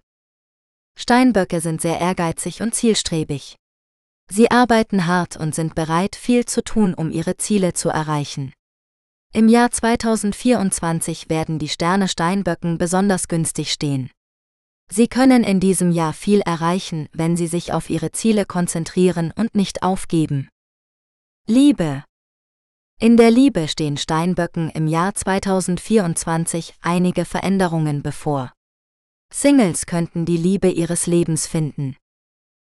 Steinböcke sind sehr ehrgeizig und zielstrebig. Sie arbeiten hart und sind bereit, viel zu tun, um ihre Ziele zu erreichen. Im Jahr 2024 werden die Sterne Steinböcken besonders günstig stehen. Sie können in diesem Jahr viel erreichen, wenn Sie sich auf Ihre Ziele konzentrieren und nicht aufgeben. Liebe In der Liebe stehen Steinböcken im Jahr 2024 einige Veränderungen bevor. Singles könnten die Liebe ihres Lebens finden.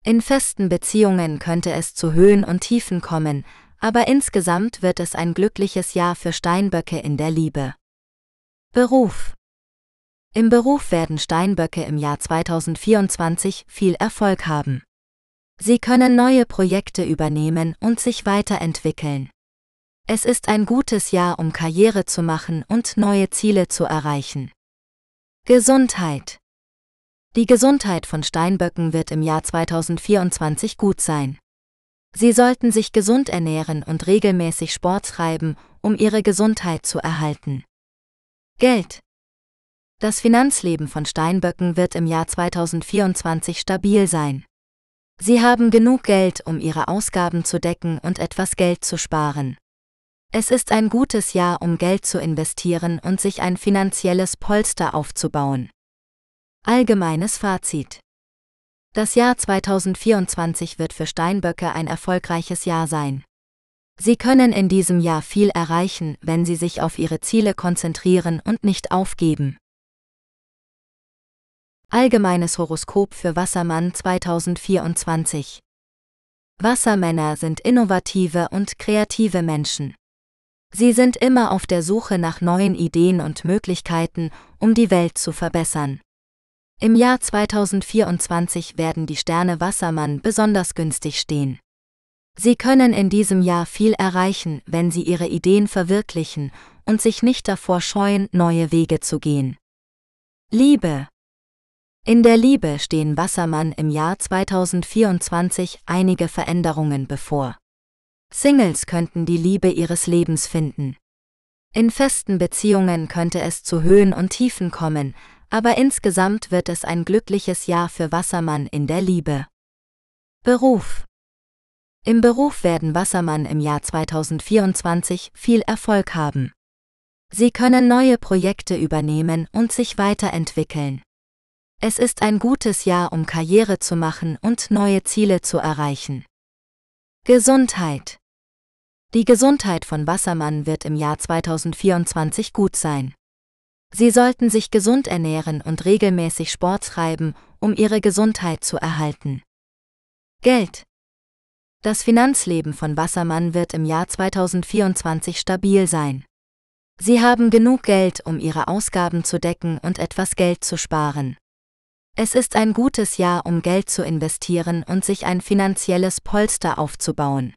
In festen Beziehungen könnte es zu Höhen und Tiefen kommen, aber insgesamt wird es ein glückliches Jahr für Steinböcke in der Liebe. Beruf Im Beruf werden Steinböcke im Jahr 2024 viel Erfolg haben. Sie können neue Projekte übernehmen und sich weiterentwickeln. Es ist ein gutes Jahr, um Karriere zu machen und neue Ziele zu erreichen. Gesundheit Die Gesundheit von Steinböcken wird im Jahr 2024 gut sein. Sie sollten sich gesund ernähren und regelmäßig Sport treiben, um ihre Gesundheit zu erhalten. Geld. Das Finanzleben von Steinböcken wird im Jahr 2024 stabil sein. Sie haben genug Geld, um ihre Ausgaben zu decken und etwas Geld zu sparen. Es ist ein gutes Jahr, um Geld zu investieren und sich ein finanzielles Polster aufzubauen. Allgemeines Fazit. Das Jahr 2024 wird für Steinböcke ein erfolgreiches Jahr sein. Sie können in diesem Jahr viel erreichen, wenn Sie sich auf Ihre Ziele konzentrieren und nicht aufgeben. Allgemeines Horoskop für Wassermann 2024 Wassermänner sind innovative und kreative Menschen. Sie sind immer auf der Suche nach neuen Ideen und Möglichkeiten, um die Welt zu verbessern. Im Jahr 2024 werden die Sterne Wassermann besonders günstig stehen. Sie können in diesem Jahr viel erreichen, wenn Sie Ihre Ideen verwirklichen und sich nicht davor scheuen, neue Wege zu gehen. Liebe In der Liebe stehen Wassermann im Jahr 2024 einige Veränderungen bevor. Singles könnten die Liebe ihres Lebens finden. In festen Beziehungen könnte es zu Höhen und Tiefen kommen, aber insgesamt wird es ein glückliches Jahr für Wassermann in der Liebe. Beruf Im Beruf werden Wassermann im Jahr 2024 viel Erfolg haben. Sie können neue Projekte übernehmen und sich weiterentwickeln. Es ist ein gutes Jahr, um Karriere zu machen und neue Ziele zu erreichen. Gesundheit. Die Gesundheit von Wassermann wird im Jahr 2024 gut sein. Sie sollten sich gesund ernähren und regelmäßig Sport treiben, um ihre Gesundheit zu erhalten. Geld. Das Finanzleben von Wassermann wird im Jahr 2024 stabil sein. Sie haben genug Geld, um ihre Ausgaben zu decken und etwas Geld zu sparen. Es ist ein gutes Jahr, um Geld zu investieren und sich ein finanzielles Polster aufzubauen.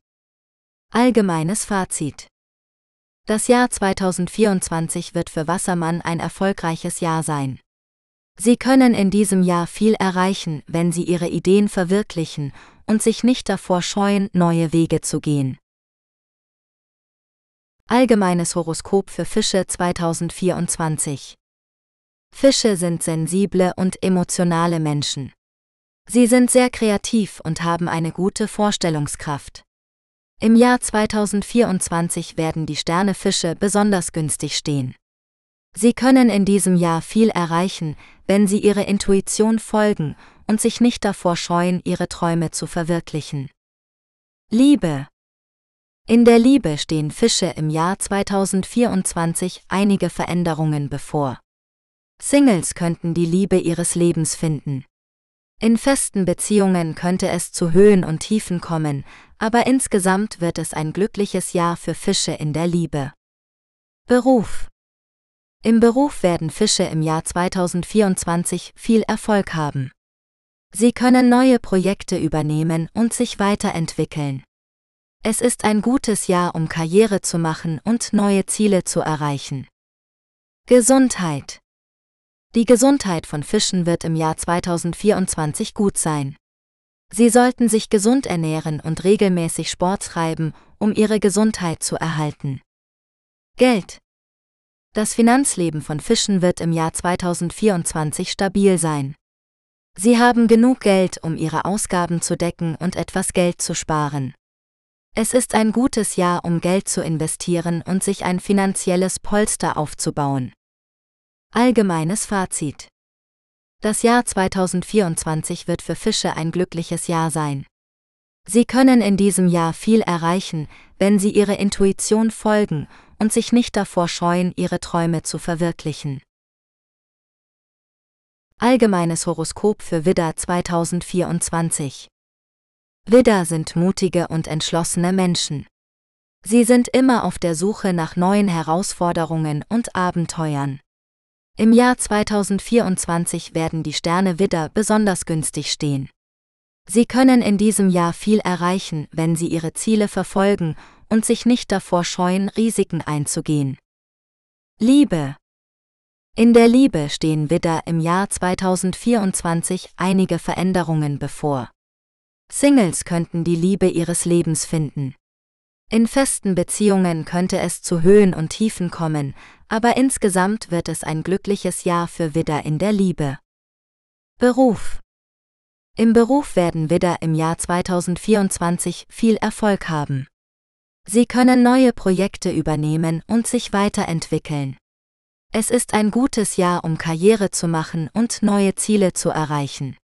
Allgemeines Fazit. Das Jahr 2024 wird für Wassermann ein erfolgreiches Jahr sein. Sie können in diesem Jahr viel erreichen, wenn Sie Ihre Ideen verwirklichen und sich nicht davor scheuen, neue Wege zu gehen. Allgemeines Horoskop für Fische 2024 Fische sind sensible und emotionale Menschen. Sie sind sehr kreativ und haben eine gute Vorstellungskraft. Im Jahr 2024 werden die Sternefische besonders günstig stehen. Sie können in diesem Jahr viel erreichen, wenn Sie Ihre Intuition folgen und sich nicht davor scheuen, Ihre Träume zu verwirklichen. Liebe In der Liebe stehen Fische im Jahr 2024 einige Veränderungen bevor. Singles könnten die Liebe ihres Lebens finden. In festen Beziehungen könnte es zu Höhen und Tiefen kommen, aber insgesamt wird es ein glückliches Jahr für Fische in der Liebe. Beruf Im Beruf werden Fische im Jahr 2024 viel Erfolg haben. Sie können neue Projekte übernehmen und sich weiterentwickeln. Es ist ein gutes Jahr, um Karriere zu machen und neue Ziele zu erreichen. Gesundheit die Gesundheit von Fischen wird im Jahr 2024 gut sein. Sie sollten sich gesund ernähren und regelmäßig Sport treiben, um ihre Gesundheit zu erhalten. Geld. Das Finanzleben von Fischen wird im Jahr 2024 stabil sein. Sie haben genug Geld, um ihre Ausgaben zu decken und etwas Geld zu sparen. Es ist ein gutes Jahr, um Geld zu investieren und sich ein finanzielles Polster aufzubauen. Allgemeines Fazit. Das Jahr 2024 wird für Fische ein glückliches Jahr sein. Sie können in diesem Jahr viel erreichen, wenn Sie Ihre Intuition folgen und sich nicht davor scheuen, Ihre Träume zu verwirklichen. Allgemeines Horoskop für Widder 2024 Widder sind mutige und entschlossene Menschen. Sie sind immer auf der Suche nach neuen Herausforderungen und Abenteuern. Im Jahr 2024 werden die Sterne Widder besonders günstig stehen. Sie können in diesem Jahr viel erreichen, wenn Sie Ihre Ziele verfolgen und sich nicht davor scheuen, Risiken einzugehen. Liebe In der Liebe stehen Widder im Jahr 2024 einige Veränderungen bevor. Singles könnten die Liebe ihres Lebens finden. In festen Beziehungen könnte es zu Höhen und Tiefen kommen, aber insgesamt wird es ein glückliches Jahr für Widder in der Liebe. Beruf Im Beruf werden Widder im Jahr 2024 viel Erfolg haben. Sie können neue Projekte übernehmen und sich weiterentwickeln. Es ist ein gutes Jahr, um Karriere zu machen und neue Ziele zu erreichen.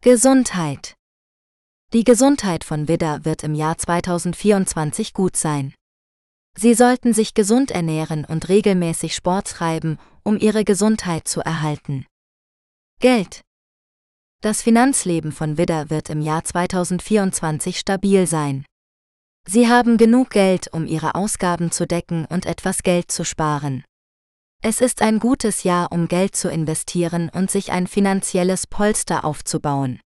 Gesundheit die Gesundheit von Widder wird im Jahr 2024 gut sein. Sie sollten sich gesund ernähren und regelmäßig Sport treiben, um ihre Gesundheit zu erhalten. Geld. Das Finanzleben von Widder wird im Jahr 2024 stabil sein. Sie haben genug Geld, um ihre Ausgaben zu decken und etwas Geld zu sparen. Es ist ein gutes Jahr, um Geld zu investieren und sich ein finanzielles Polster aufzubauen.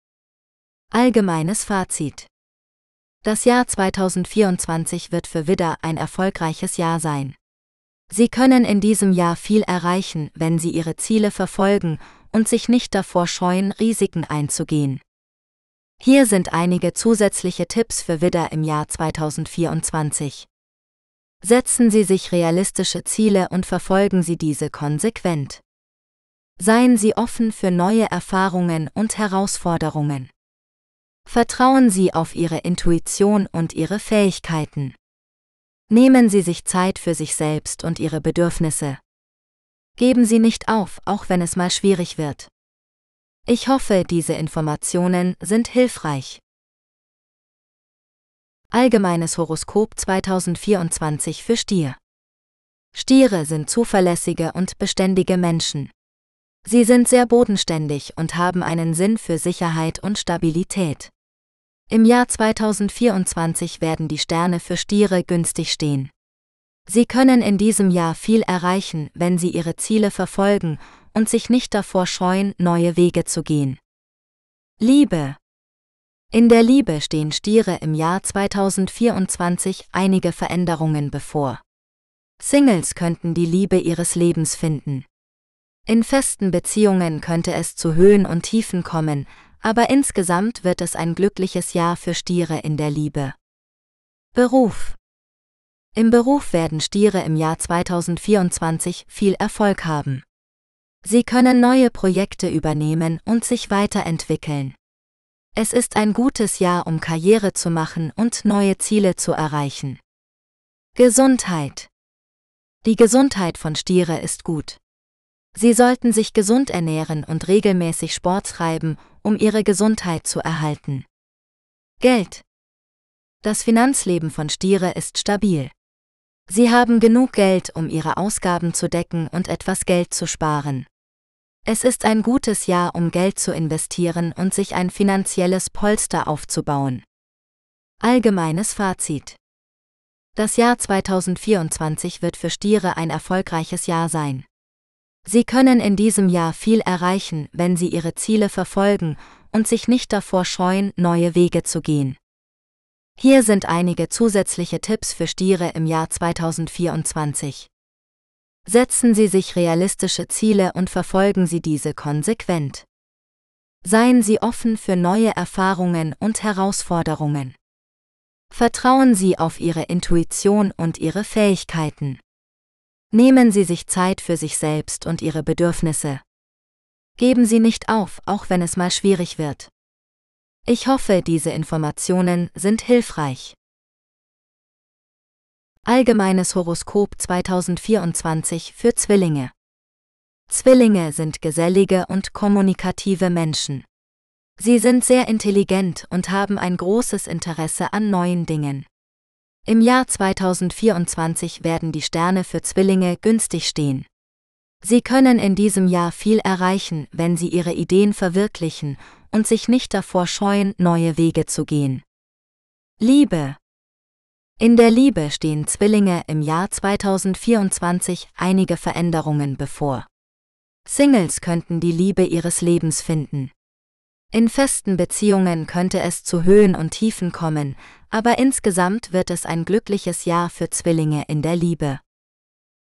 Allgemeines Fazit. Das Jahr 2024 wird für Widder ein erfolgreiches Jahr sein. Sie können in diesem Jahr viel erreichen, wenn Sie Ihre Ziele verfolgen und sich nicht davor scheuen, Risiken einzugehen. Hier sind einige zusätzliche Tipps für Widder im Jahr 2024. Setzen Sie sich realistische Ziele und verfolgen Sie diese konsequent. Seien Sie offen für neue Erfahrungen und Herausforderungen. Vertrauen Sie auf Ihre Intuition und Ihre Fähigkeiten. Nehmen Sie sich Zeit für sich selbst und Ihre Bedürfnisse. Geben Sie nicht auf, auch wenn es mal schwierig wird. Ich hoffe, diese Informationen sind hilfreich. Allgemeines Horoskop 2024 für Stier. Stiere sind zuverlässige und beständige Menschen. Sie sind sehr bodenständig und haben einen Sinn für Sicherheit und Stabilität. Im Jahr 2024 werden die Sterne für Stiere günstig stehen. Sie können in diesem Jahr viel erreichen, wenn sie ihre Ziele verfolgen und sich nicht davor scheuen, neue Wege zu gehen. Liebe in der Liebe stehen Stiere im Jahr 2024 einige Veränderungen bevor. Singles könnten die Liebe ihres Lebens finden. In festen Beziehungen könnte es zu Höhen und Tiefen kommen, aber insgesamt wird es ein glückliches Jahr für Stiere in der Liebe. Beruf Im Beruf werden Stiere im Jahr 2024 viel Erfolg haben. Sie können neue Projekte übernehmen und sich weiterentwickeln. Es ist ein gutes Jahr, um Karriere zu machen und neue Ziele zu erreichen. Gesundheit. Die Gesundheit von Stiere ist gut. Sie sollten sich gesund ernähren und regelmäßig Sport treiben, um ihre Gesundheit zu erhalten. Geld. Das Finanzleben von Stiere ist stabil. Sie haben genug Geld, um ihre Ausgaben zu decken und etwas Geld zu sparen. Es ist ein gutes Jahr, um Geld zu investieren und sich ein finanzielles Polster aufzubauen. Allgemeines Fazit. Das Jahr 2024 wird für Stiere ein erfolgreiches Jahr sein. Sie können in diesem Jahr viel erreichen, wenn Sie Ihre Ziele verfolgen und sich nicht davor scheuen, neue Wege zu gehen. Hier sind einige zusätzliche Tipps für Stiere im Jahr 2024. Setzen Sie sich realistische Ziele und verfolgen Sie diese konsequent. Seien Sie offen für neue Erfahrungen und Herausforderungen. Vertrauen Sie auf Ihre Intuition und Ihre Fähigkeiten. Nehmen Sie sich Zeit für sich selbst und Ihre Bedürfnisse. Geben Sie nicht auf, auch wenn es mal schwierig wird. Ich hoffe, diese Informationen sind hilfreich. Allgemeines Horoskop 2024 für Zwillinge. Zwillinge sind gesellige und kommunikative Menschen. Sie sind sehr intelligent und haben ein großes Interesse an neuen Dingen. Im Jahr 2024 werden die Sterne für Zwillinge günstig stehen. Sie können in diesem Jahr viel erreichen, wenn sie ihre Ideen verwirklichen und sich nicht davor scheuen, neue Wege zu gehen. Liebe, in der Liebe stehen Zwillinge im Jahr 2024 einige Veränderungen bevor. Singles könnten die Liebe ihres Lebens finden. In festen Beziehungen könnte es zu Höhen und Tiefen kommen, aber insgesamt wird es ein glückliches Jahr für Zwillinge in der Liebe.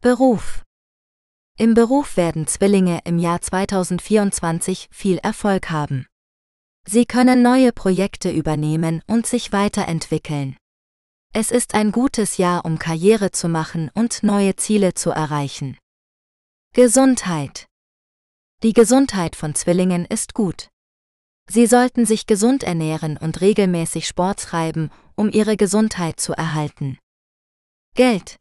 Beruf Im Beruf werden Zwillinge im Jahr 2024 viel Erfolg haben. Sie können neue Projekte übernehmen und sich weiterentwickeln. Es ist ein gutes Jahr, um Karriere zu machen und neue Ziele zu erreichen. Gesundheit. Die Gesundheit von Zwillingen ist gut. Sie sollten sich gesund ernähren und regelmäßig Sport treiben, um ihre Gesundheit zu erhalten. Geld.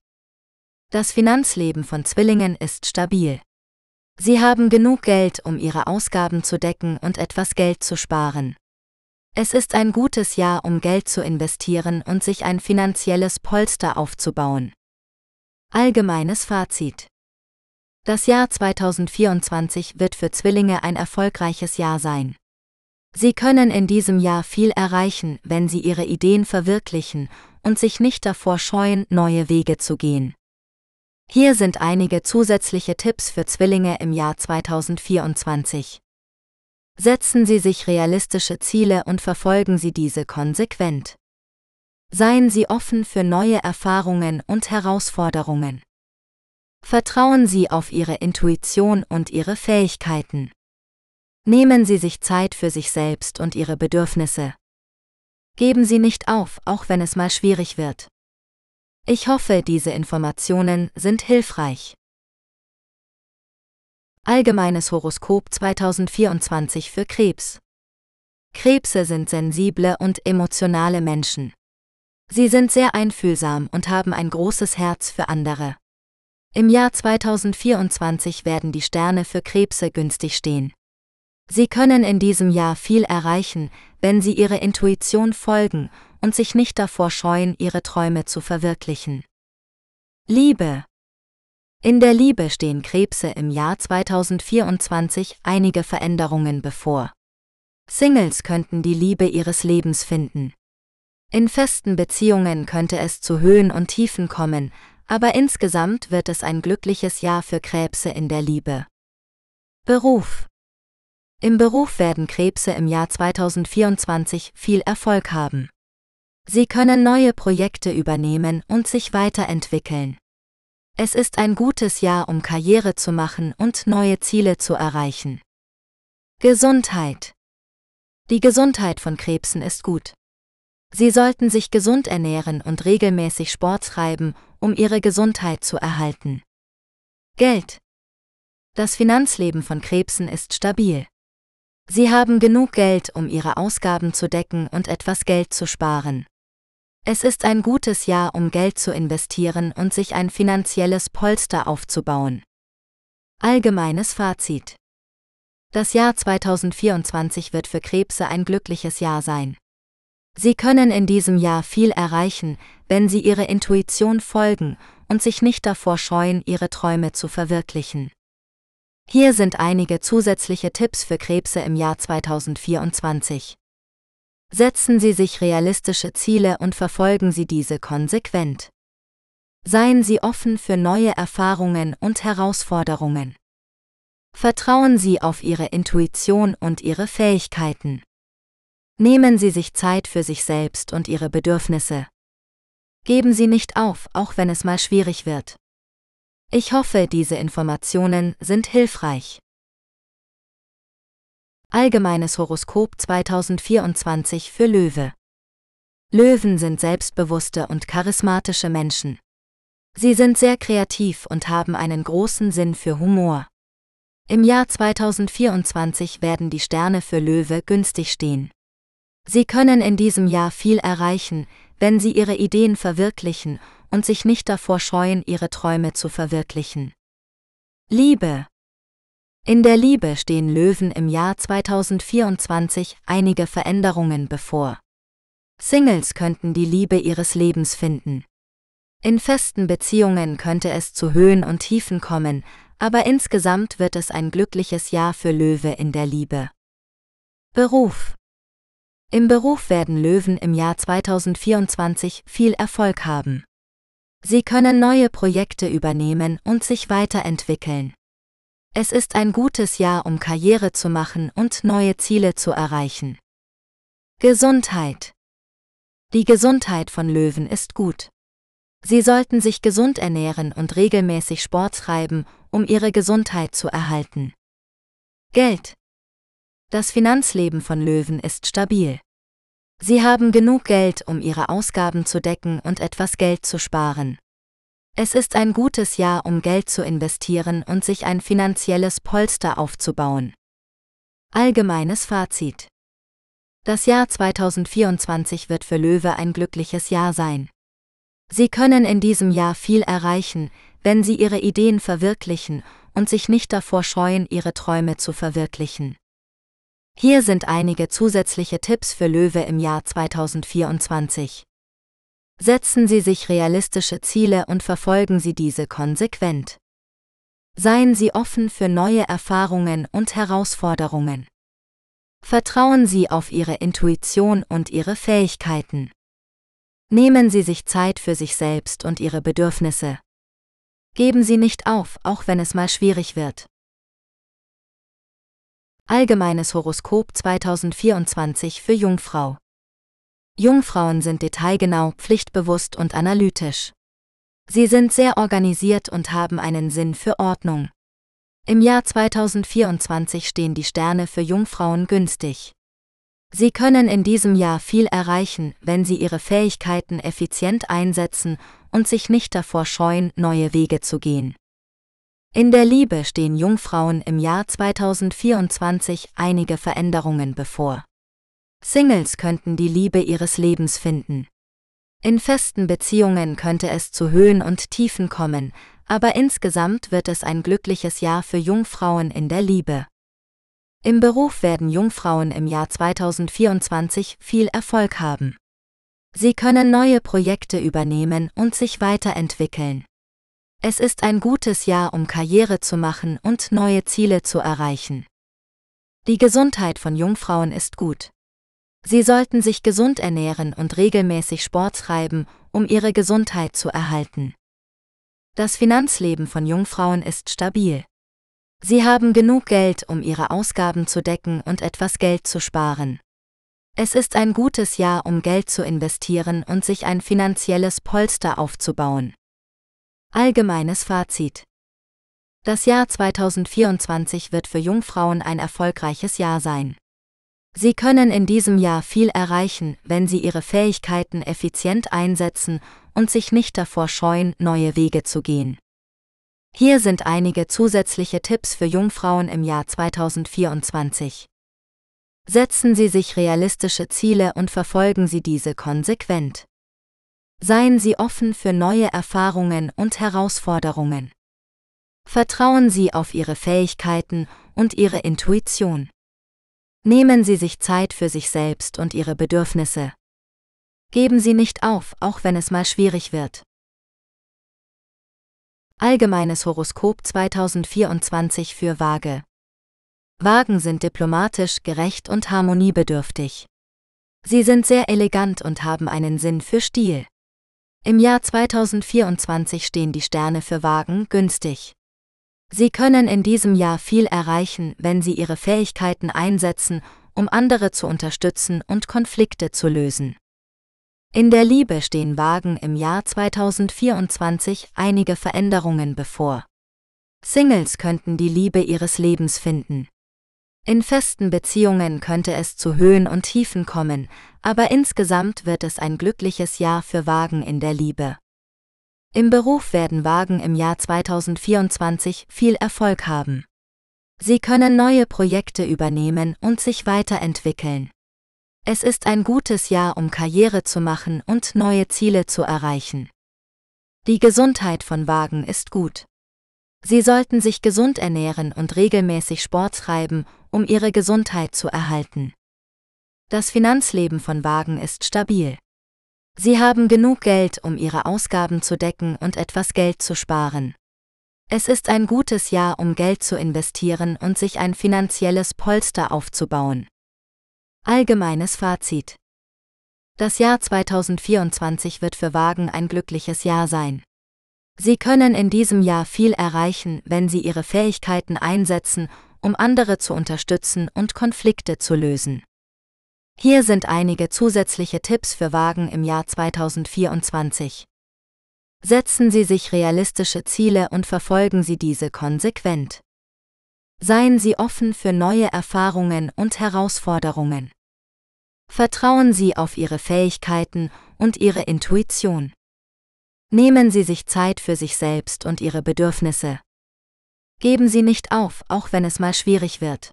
Das Finanzleben von Zwillingen ist stabil. Sie haben genug Geld, um ihre Ausgaben zu decken und etwas Geld zu sparen. Es ist ein gutes Jahr, um Geld zu investieren und sich ein finanzielles Polster aufzubauen. Allgemeines Fazit. Das Jahr 2024 wird für Zwillinge ein erfolgreiches Jahr sein. Sie können in diesem Jahr viel erreichen, wenn sie ihre Ideen verwirklichen und sich nicht davor scheuen, neue Wege zu gehen. Hier sind einige zusätzliche Tipps für Zwillinge im Jahr 2024. Setzen Sie sich realistische Ziele und verfolgen Sie diese konsequent. Seien Sie offen für neue Erfahrungen und Herausforderungen. Vertrauen Sie auf Ihre Intuition und Ihre Fähigkeiten. Nehmen Sie sich Zeit für sich selbst und Ihre Bedürfnisse. Geben Sie nicht auf, auch wenn es mal schwierig wird. Ich hoffe, diese Informationen sind hilfreich. Allgemeines Horoskop 2024 für Krebs. Krebse sind sensible und emotionale Menschen. Sie sind sehr einfühlsam und haben ein großes Herz für andere. Im Jahr 2024 werden die Sterne für Krebse günstig stehen. Sie können in diesem Jahr viel erreichen, wenn Sie Ihre Intuition folgen und sich nicht davor scheuen, ihre Träume zu verwirklichen. Liebe In der Liebe stehen Krebse im Jahr 2024 einige Veränderungen bevor. Singles könnten die Liebe ihres Lebens finden. In festen Beziehungen könnte es zu Höhen und Tiefen kommen, aber insgesamt wird es ein glückliches Jahr für Krebse in der Liebe. Beruf Im Beruf werden Krebse im Jahr 2024 viel Erfolg haben. Sie können neue Projekte übernehmen und sich weiterentwickeln. Es ist ein gutes Jahr, um Karriere zu machen und neue Ziele zu erreichen. Gesundheit Die Gesundheit von Krebsen ist gut. Sie sollten sich gesund ernähren und regelmäßig Sport treiben, um ihre Gesundheit zu erhalten. Geld. Das Finanzleben von Krebsen ist stabil. Sie haben genug Geld, um ihre Ausgaben zu decken und etwas Geld zu sparen. Es ist ein gutes Jahr, um Geld zu investieren und sich ein finanzielles Polster aufzubauen. Allgemeines Fazit. Das Jahr 2024 wird für Krebse ein glückliches Jahr sein. Sie können in diesem Jahr viel erreichen, wenn Sie Ihre Intuition folgen und sich nicht davor scheuen, Ihre Träume zu verwirklichen. Hier sind einige zusätzliche Tipps für Krebse im Jahr 2024. Setzen Sie sich realistische Ziele und verfolgen Sie diese konsequent. Seien Sie offen für neue Erfahrungen und Herausforderungen. Vertrauen Sie auf Ihre Intuition und Ihre Fähigkeiten. Nehmen Sie sich Zeit für sich selbst und Ihre Bedürfnisse. Geben Sie nicht auf, auch wenn es mal schwierig wird. Ich hoffe, diese Informationen sind hilfreich. Allgemeines Horoskop 2024 für Löwe. Löwen sind selbstbewusste und charismatische Menschen. Sie sind sehr kreativ und haben einen großen Sinn für Humor. Im Jahr 2024 werden die Sterne für Löwe günstig stehen. Sie können in diesem Jahr viel erreichen, wenn Sie Ihre Ideen verwirklichen und sich nicht davor scheuen, Ihre Träume zu verwirklichen. Liebe In der Liebe stehen Löwen im Jahr 2024 einige Veränderungen bevor. Singles könnten die Liebe ihres Lebens finden. In festen Beziehungen könnte es zu Höhen und Tiefen kommen, aber insgesamt wird es ein glückliches Jahr für Löwe in der Liebe. Beruf im Beruf werden Löwen im Jahr 2024 viel Erfolg haben. Sie können neue Projekte übernehmen und sich weiterentwickeln. Es ist ein gutes Jahr, um Karriere zu machen und neue Ziele zu erreichen. Gesundheit. Die Gesundheit von Löwen ist gut. Sie sollten sich gesund ernähren und regelmäßig Sport treiben, um ihre Gesundheit zu erhalten. Geld. Das Finanzleben von Löwen ist stabil. Sie haben genug Geld, um ihre Ausgaben zu decken und etwas Geld zu sparen. Es ist ein gutes Jahr, um Geld zu investieren und sich ein finanzielles Polster aufzubauen. Allgemeines Fazit. Das Jahr 2024 wird für Löwe ein glückliches Jahr sein. Sie können in diesem Jahr viel erreichen, wenn Sie Ihre Ideen verwirklichen und sich nicht davor scheuen, Ihre Träume zu verwirklichen. Hier sind einige zusätzliche Tipps für Löwe im Jahr 2024. Setzen Sie sich realistische Ziele und verfolgen Sie diese konsequent. Seien Sie offen für neue Erfahrungen und Herausforderungen. Vertrauen Sie auf Ihre Intuition und Ihre Fähigkeiten. Nehmen Sie sich Zeit für sich selbst und Ihre Bedürfnisse. Geben Sie nicht auf, auch wenn es mal schwierig wird. Allgemeines Horoskop 2024 für Jungfrau. Jungfrauen sind detailgenau, pflichtbewusst und analytisch. Sie sind sehr organisiert und haben einen Sinn für Ordnung. Im Jahr 2024 stehen die Sterne für Jungfrauen günstig. Sie können in diesem Jahr viel erreichen, wenn Sie Ihre Fähigkeiten effizient einsetzen und sich nicht davor scheuen, neue Wege zu gehen. In der Liebe stehen Jungfrauen im Jahr 2024 einige Veränderungen bevor. Singles könnten die Liebe ihres Lebens finden. In festen Beziehungen könnte es zu Höhen und Tiefen kommen, aber insgesamt wird es ein glückliches Jahr für Jungfrauen in der Liebe. Im Beruf werden Jungfrauen im Jahr 2024 viel Erfolg haben. Sie können neue Projekte übernehmen und sich weiterentwickeln. Es ist ein gutes Jahr, um Karriere zu machen und neue Ziele zu erreichen. Die Gesundheit von Jungfrauen ist gut. Sie sollten sich gesund ernähren und regelmäßig Sport treiben, um ihre Gesundheit zu erhalten. Das Finanzleben von Jungfrauen ist stabil. Sie haben genug Geld, um ihre Ausgaben zu decken und etwas Geld zu sparen. Es ist ein gutes Jahr, um Geld zu investieren und sich ein finanzielles Polster aufzubauen. Allgemeines Fazit. Das Jahr 2024 wird für Jungfrauen ein erfolgreiches Jahr sein. Sie können in diesem Jahr viel erreichen, wenn Sie Ihre Fähigkeiten effizient einsetzen und sich nicht davor scheuen, neue Wege zu gehen. Hier sind einige zusätzliche Tipps für Jungfrauen im Jahr 2024. Setzen Sie sich realistische Ziele und verfolgen Sie diese konsequent. Seien Sie offen für neue Erfahrungen und Herausforderungen. Vertrauen Sie auf Ihre Fähigkeiten und Ihre Intuition. Nehmen Sie sich Zeit für sich selbst und Ihre Bedürfnisse. Geben Sie nicht auf, auch wenn es mal schwierig wird. Allgemeines Horoskop 2024 für Waage. Wagen sind diplomatisch, gerecht und harmoniebedürftig. Sie sind sehr elegant und haben einen Sinn für Stil. Im Jahr 2024 stehen die Sterne für Wagen günstig. Sie können in diesem Jahr viel erreichen, wenn Sie Ihre Fähigkeiten einsetzen, um andere zu unterstützen und Konflikte zu lösen. In der Liebe stehen Wagen im Jahr 2024 einige Veränderungen bevor. Singles könnten die Liebe ihres Lebens finden. In festen Beziehungen könnte es zu Höhen und Tiefen kommen, aber insgesamt wird es ein glückliches Jahr für Wagen in der Liebe. Im Beruf werden Wagen im Jahr 2024 viel Erfolg haben. Sie können neue Projekte übernehmen und sich weiterentwickeln. Es ist ein gutes Jahr, um Karriere zu machen und neue Ziele zu erreichen. Die Gesundheit von Wagen ist gut. Sie sollten sich gesund ernähren und regelmäßig Sport treiben, um ihre Gesundheit zu erhalten. Das Finanzleben von Wagen ist stabil. Sie haben genug Geld, um ihre Ausgaben zu decken und etwas Geld zu sparen. Es ist ein gutes Jahr, um Geld zu investieren und sich ein finanzielles Polster aufzubauen. Allgemeines Fazit. Das Jahr 2024 wird für Wagen ein glückliches Jahr sein. Sie können in diesem Jahr viel erreichen, wenn Sie Ihre Fähigkeiten einsetzen, um andere zu unterstützen und Konflikte zu lösen. Hier sind einige zusätzliche Tipps für Wagen im Jahr 2024. Setzen Sie sich realistische Ziele und verfolgen Sie diese konsequent. Seien Sie offen für neue Erfahrungen und Herausforderungen. Vertrauen Sie auf Ihre Fähigkeiten und Ihre Intuition. Nehmen Sie sich Zeit für sich selbst und Ihre Bedürfnisse. Geben Sie nicht auf, auch wenn es mal schwierig wird.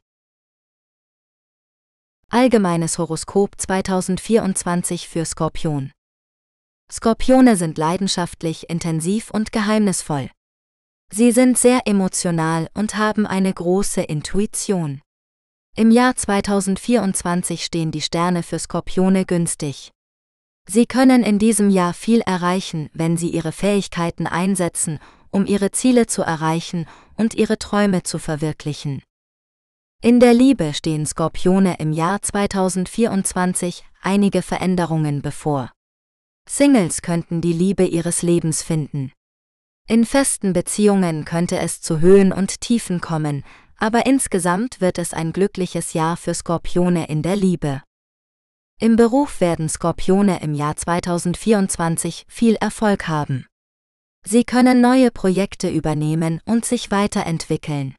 Allgemeines Horoskop 2024 für Skorpion. Skorpione sind leidenschaftlich, intensiv und geheimnisvoll. Sie sind sehr emotional und haben eine große Intuition. Im Jahr 2024 stehen die Sterne für Skorpione günstig. Sie können in diesem Jahr viel erreichen, wenn Sie Ihre Fähigkeiten einsetzen, um Ihre Ziele zu erreichen und Ihre Träume zu verwirklichen. In der Liebe stehen Skorpione im Jahr 2024 einige Veränderungen bevor. Singles könnten die Liebe ihres Lebens finden. In festen Beziehungen könnte es zu Höhen und Tiefen kommen, aber insgesamt wird es ein glückliches Jahr für Skorpione in der Liebe. Im Beruf werden Skorpione im Jahr 2024 viel Erfolg haben. Sie können neue Projekte übernehmen und sich weiterentwickeln.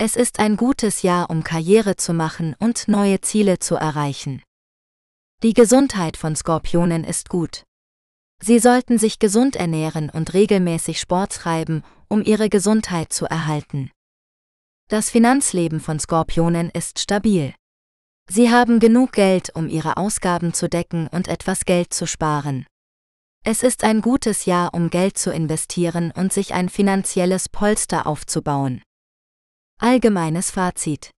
Es ist ein gutes Jahr, um Karriere zu machen und neue Ziele zu erreichen. Die Gesundheit von Skorpionen ist gut. Sie sollten sich gesund ernähren und regelmäßig Sport treiben, um ihre Gesundheit zu erhalten. Das Finanzleben von Skorpionen ist stabil. Sie haben genug Geld, um ihre Ausgaben zu decken und etwas Geld zu sparen. Es ist ein gutes Jahr, um Geld zu investieren und sich ein finanzielles Polster aufzubauen. Allgemeines Fazit.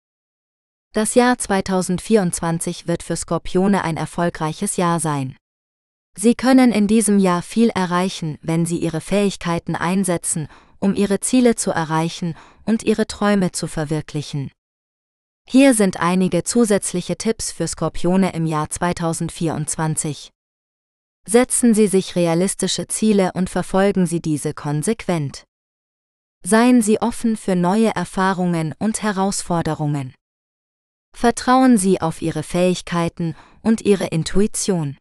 Das Jahr 2024 wird für Skorpione ein erfolgreiches Jahr sein. Sie können in diesem Jahr viel erreichen, wenn Sie Ihre Fähigkeiten einsetzen, um Ihre Ziele zu erreichen und Ihre Träume zu verwirklichen. Hier sind einige zusätzliche Tipps für Skorpione im Jahr 2024. Setzen Sie sich realistische Ziele und verfolgen Sie diese konsequent. Seien Sie offen für neue Erfahrungen und Herausforderungen. Vertrauen Sie auf Ihre Fähigkeiten und Ihre Intuition.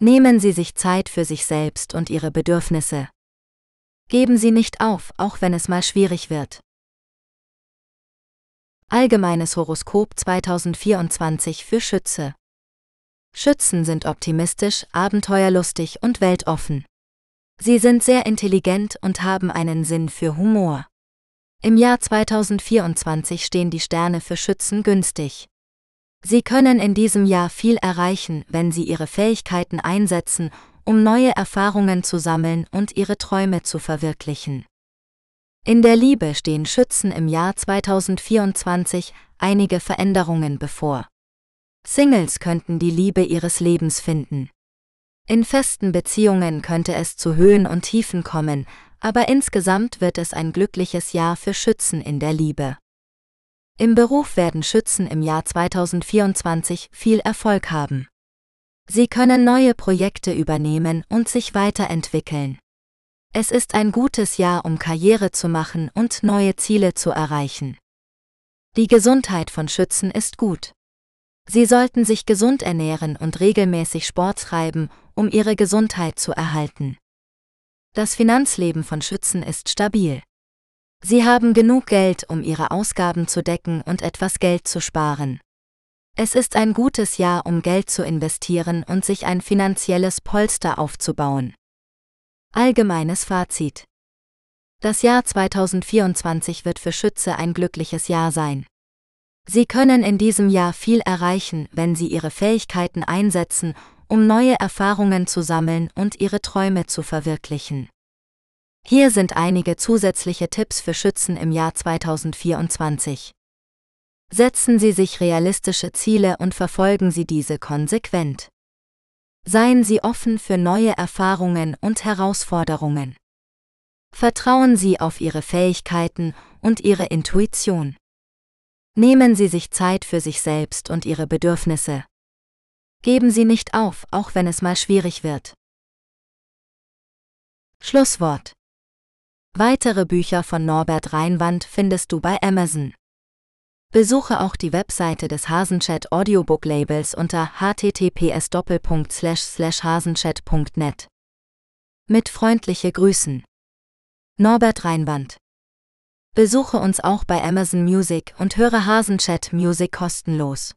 Nehmen Sie sich Zeit für sich selbst und Ihre Bedürfnisse. Geben Sie nicht auf, auch wenn es mal schwierig wird. Allgemeines Horoskop 2024 für Schütze. Schützen sind optimistisch, abenteuerlustig und weltoffen. Sie sind sehr intelligent und haben einen Sinn für Humor. Im Jahr 2024 stehen die Sterne für Schützen günstig. Sie können in diesem Jahr viel erreichen, wenn Sie Ihre Fähigkeiten einsetzen, um neue Erfahrungen zu sammeln und Ihre Träume zu verwirklichen. In der Liebe stehen Schützen im Jahr 2024 einige Veränderungen bevor. Singles könnten die Liebe ihres Lebens finden. In festen Beziehungen könnte es zu Höhen und Tiefen kommen, aber insgesamt wird es ein glückliches Jahr für Schützen in der Liebe. Im Beruf werden Schützen im Jahr 2024 viel Erfolg haben. Sie können neue Projekte übernehmen und sich weiterentwickeln. Es ist ein gutes Jahr, um Karriere zu machen und neue Ziele zu erreichen. Die Gesundheit von Schützen ist gut. Sie sollten sich gesund ernähren und regelmäßig Sport treiben, um ihre Gesundheit zu erhalten. Das Finanzleben von Schützen ist stabil. Sie haben genug Geld, um ihre Ausgaben zu decken und etwas Geld zu sparen. Es ist ein gutes Jahr, um Geld zu investieren und sich ein finanzielles Polster aufzubauen. Allgemeines Fazit. Das Jahr 2024 wird für Schütze ein glückliches Jahr sein. Sie können in diesem Jahr viel erreichen, wenn Sie Ihre Fähigkeiten einsetzen, um neue Erfahrungen zu sammeln und Ihre Träume zu verwirklichen. Hier sind einige zusätzliche Tipps für Schützen im Jahr 2024. Setzen Sie sich realistische Ziele und verfolgen Sie diese konsequent. Seien Sie offen für neue Erfahrungen und Herausforderungen. Vertrauen Sie auf Ihre Fähigkeiten und Ihre Intuition. Nehmen Sie sich Zeit für sich selbst und Ihre Bedürfnisse. Geben Sie nicht auf, auch wenn es mal schwierig wird. Schlusswort. Weitere Bücher von Norbert Reinwand findest du bei Amazon. Besuche auch die Webseite des Hasenchat Audiobook Labels unter https://hasenchat.net. Mit freundliche Grüßen. Norbert Reinwand Besuche uns auch bei Amazon Music und höre Hasenchat Music kostenlos.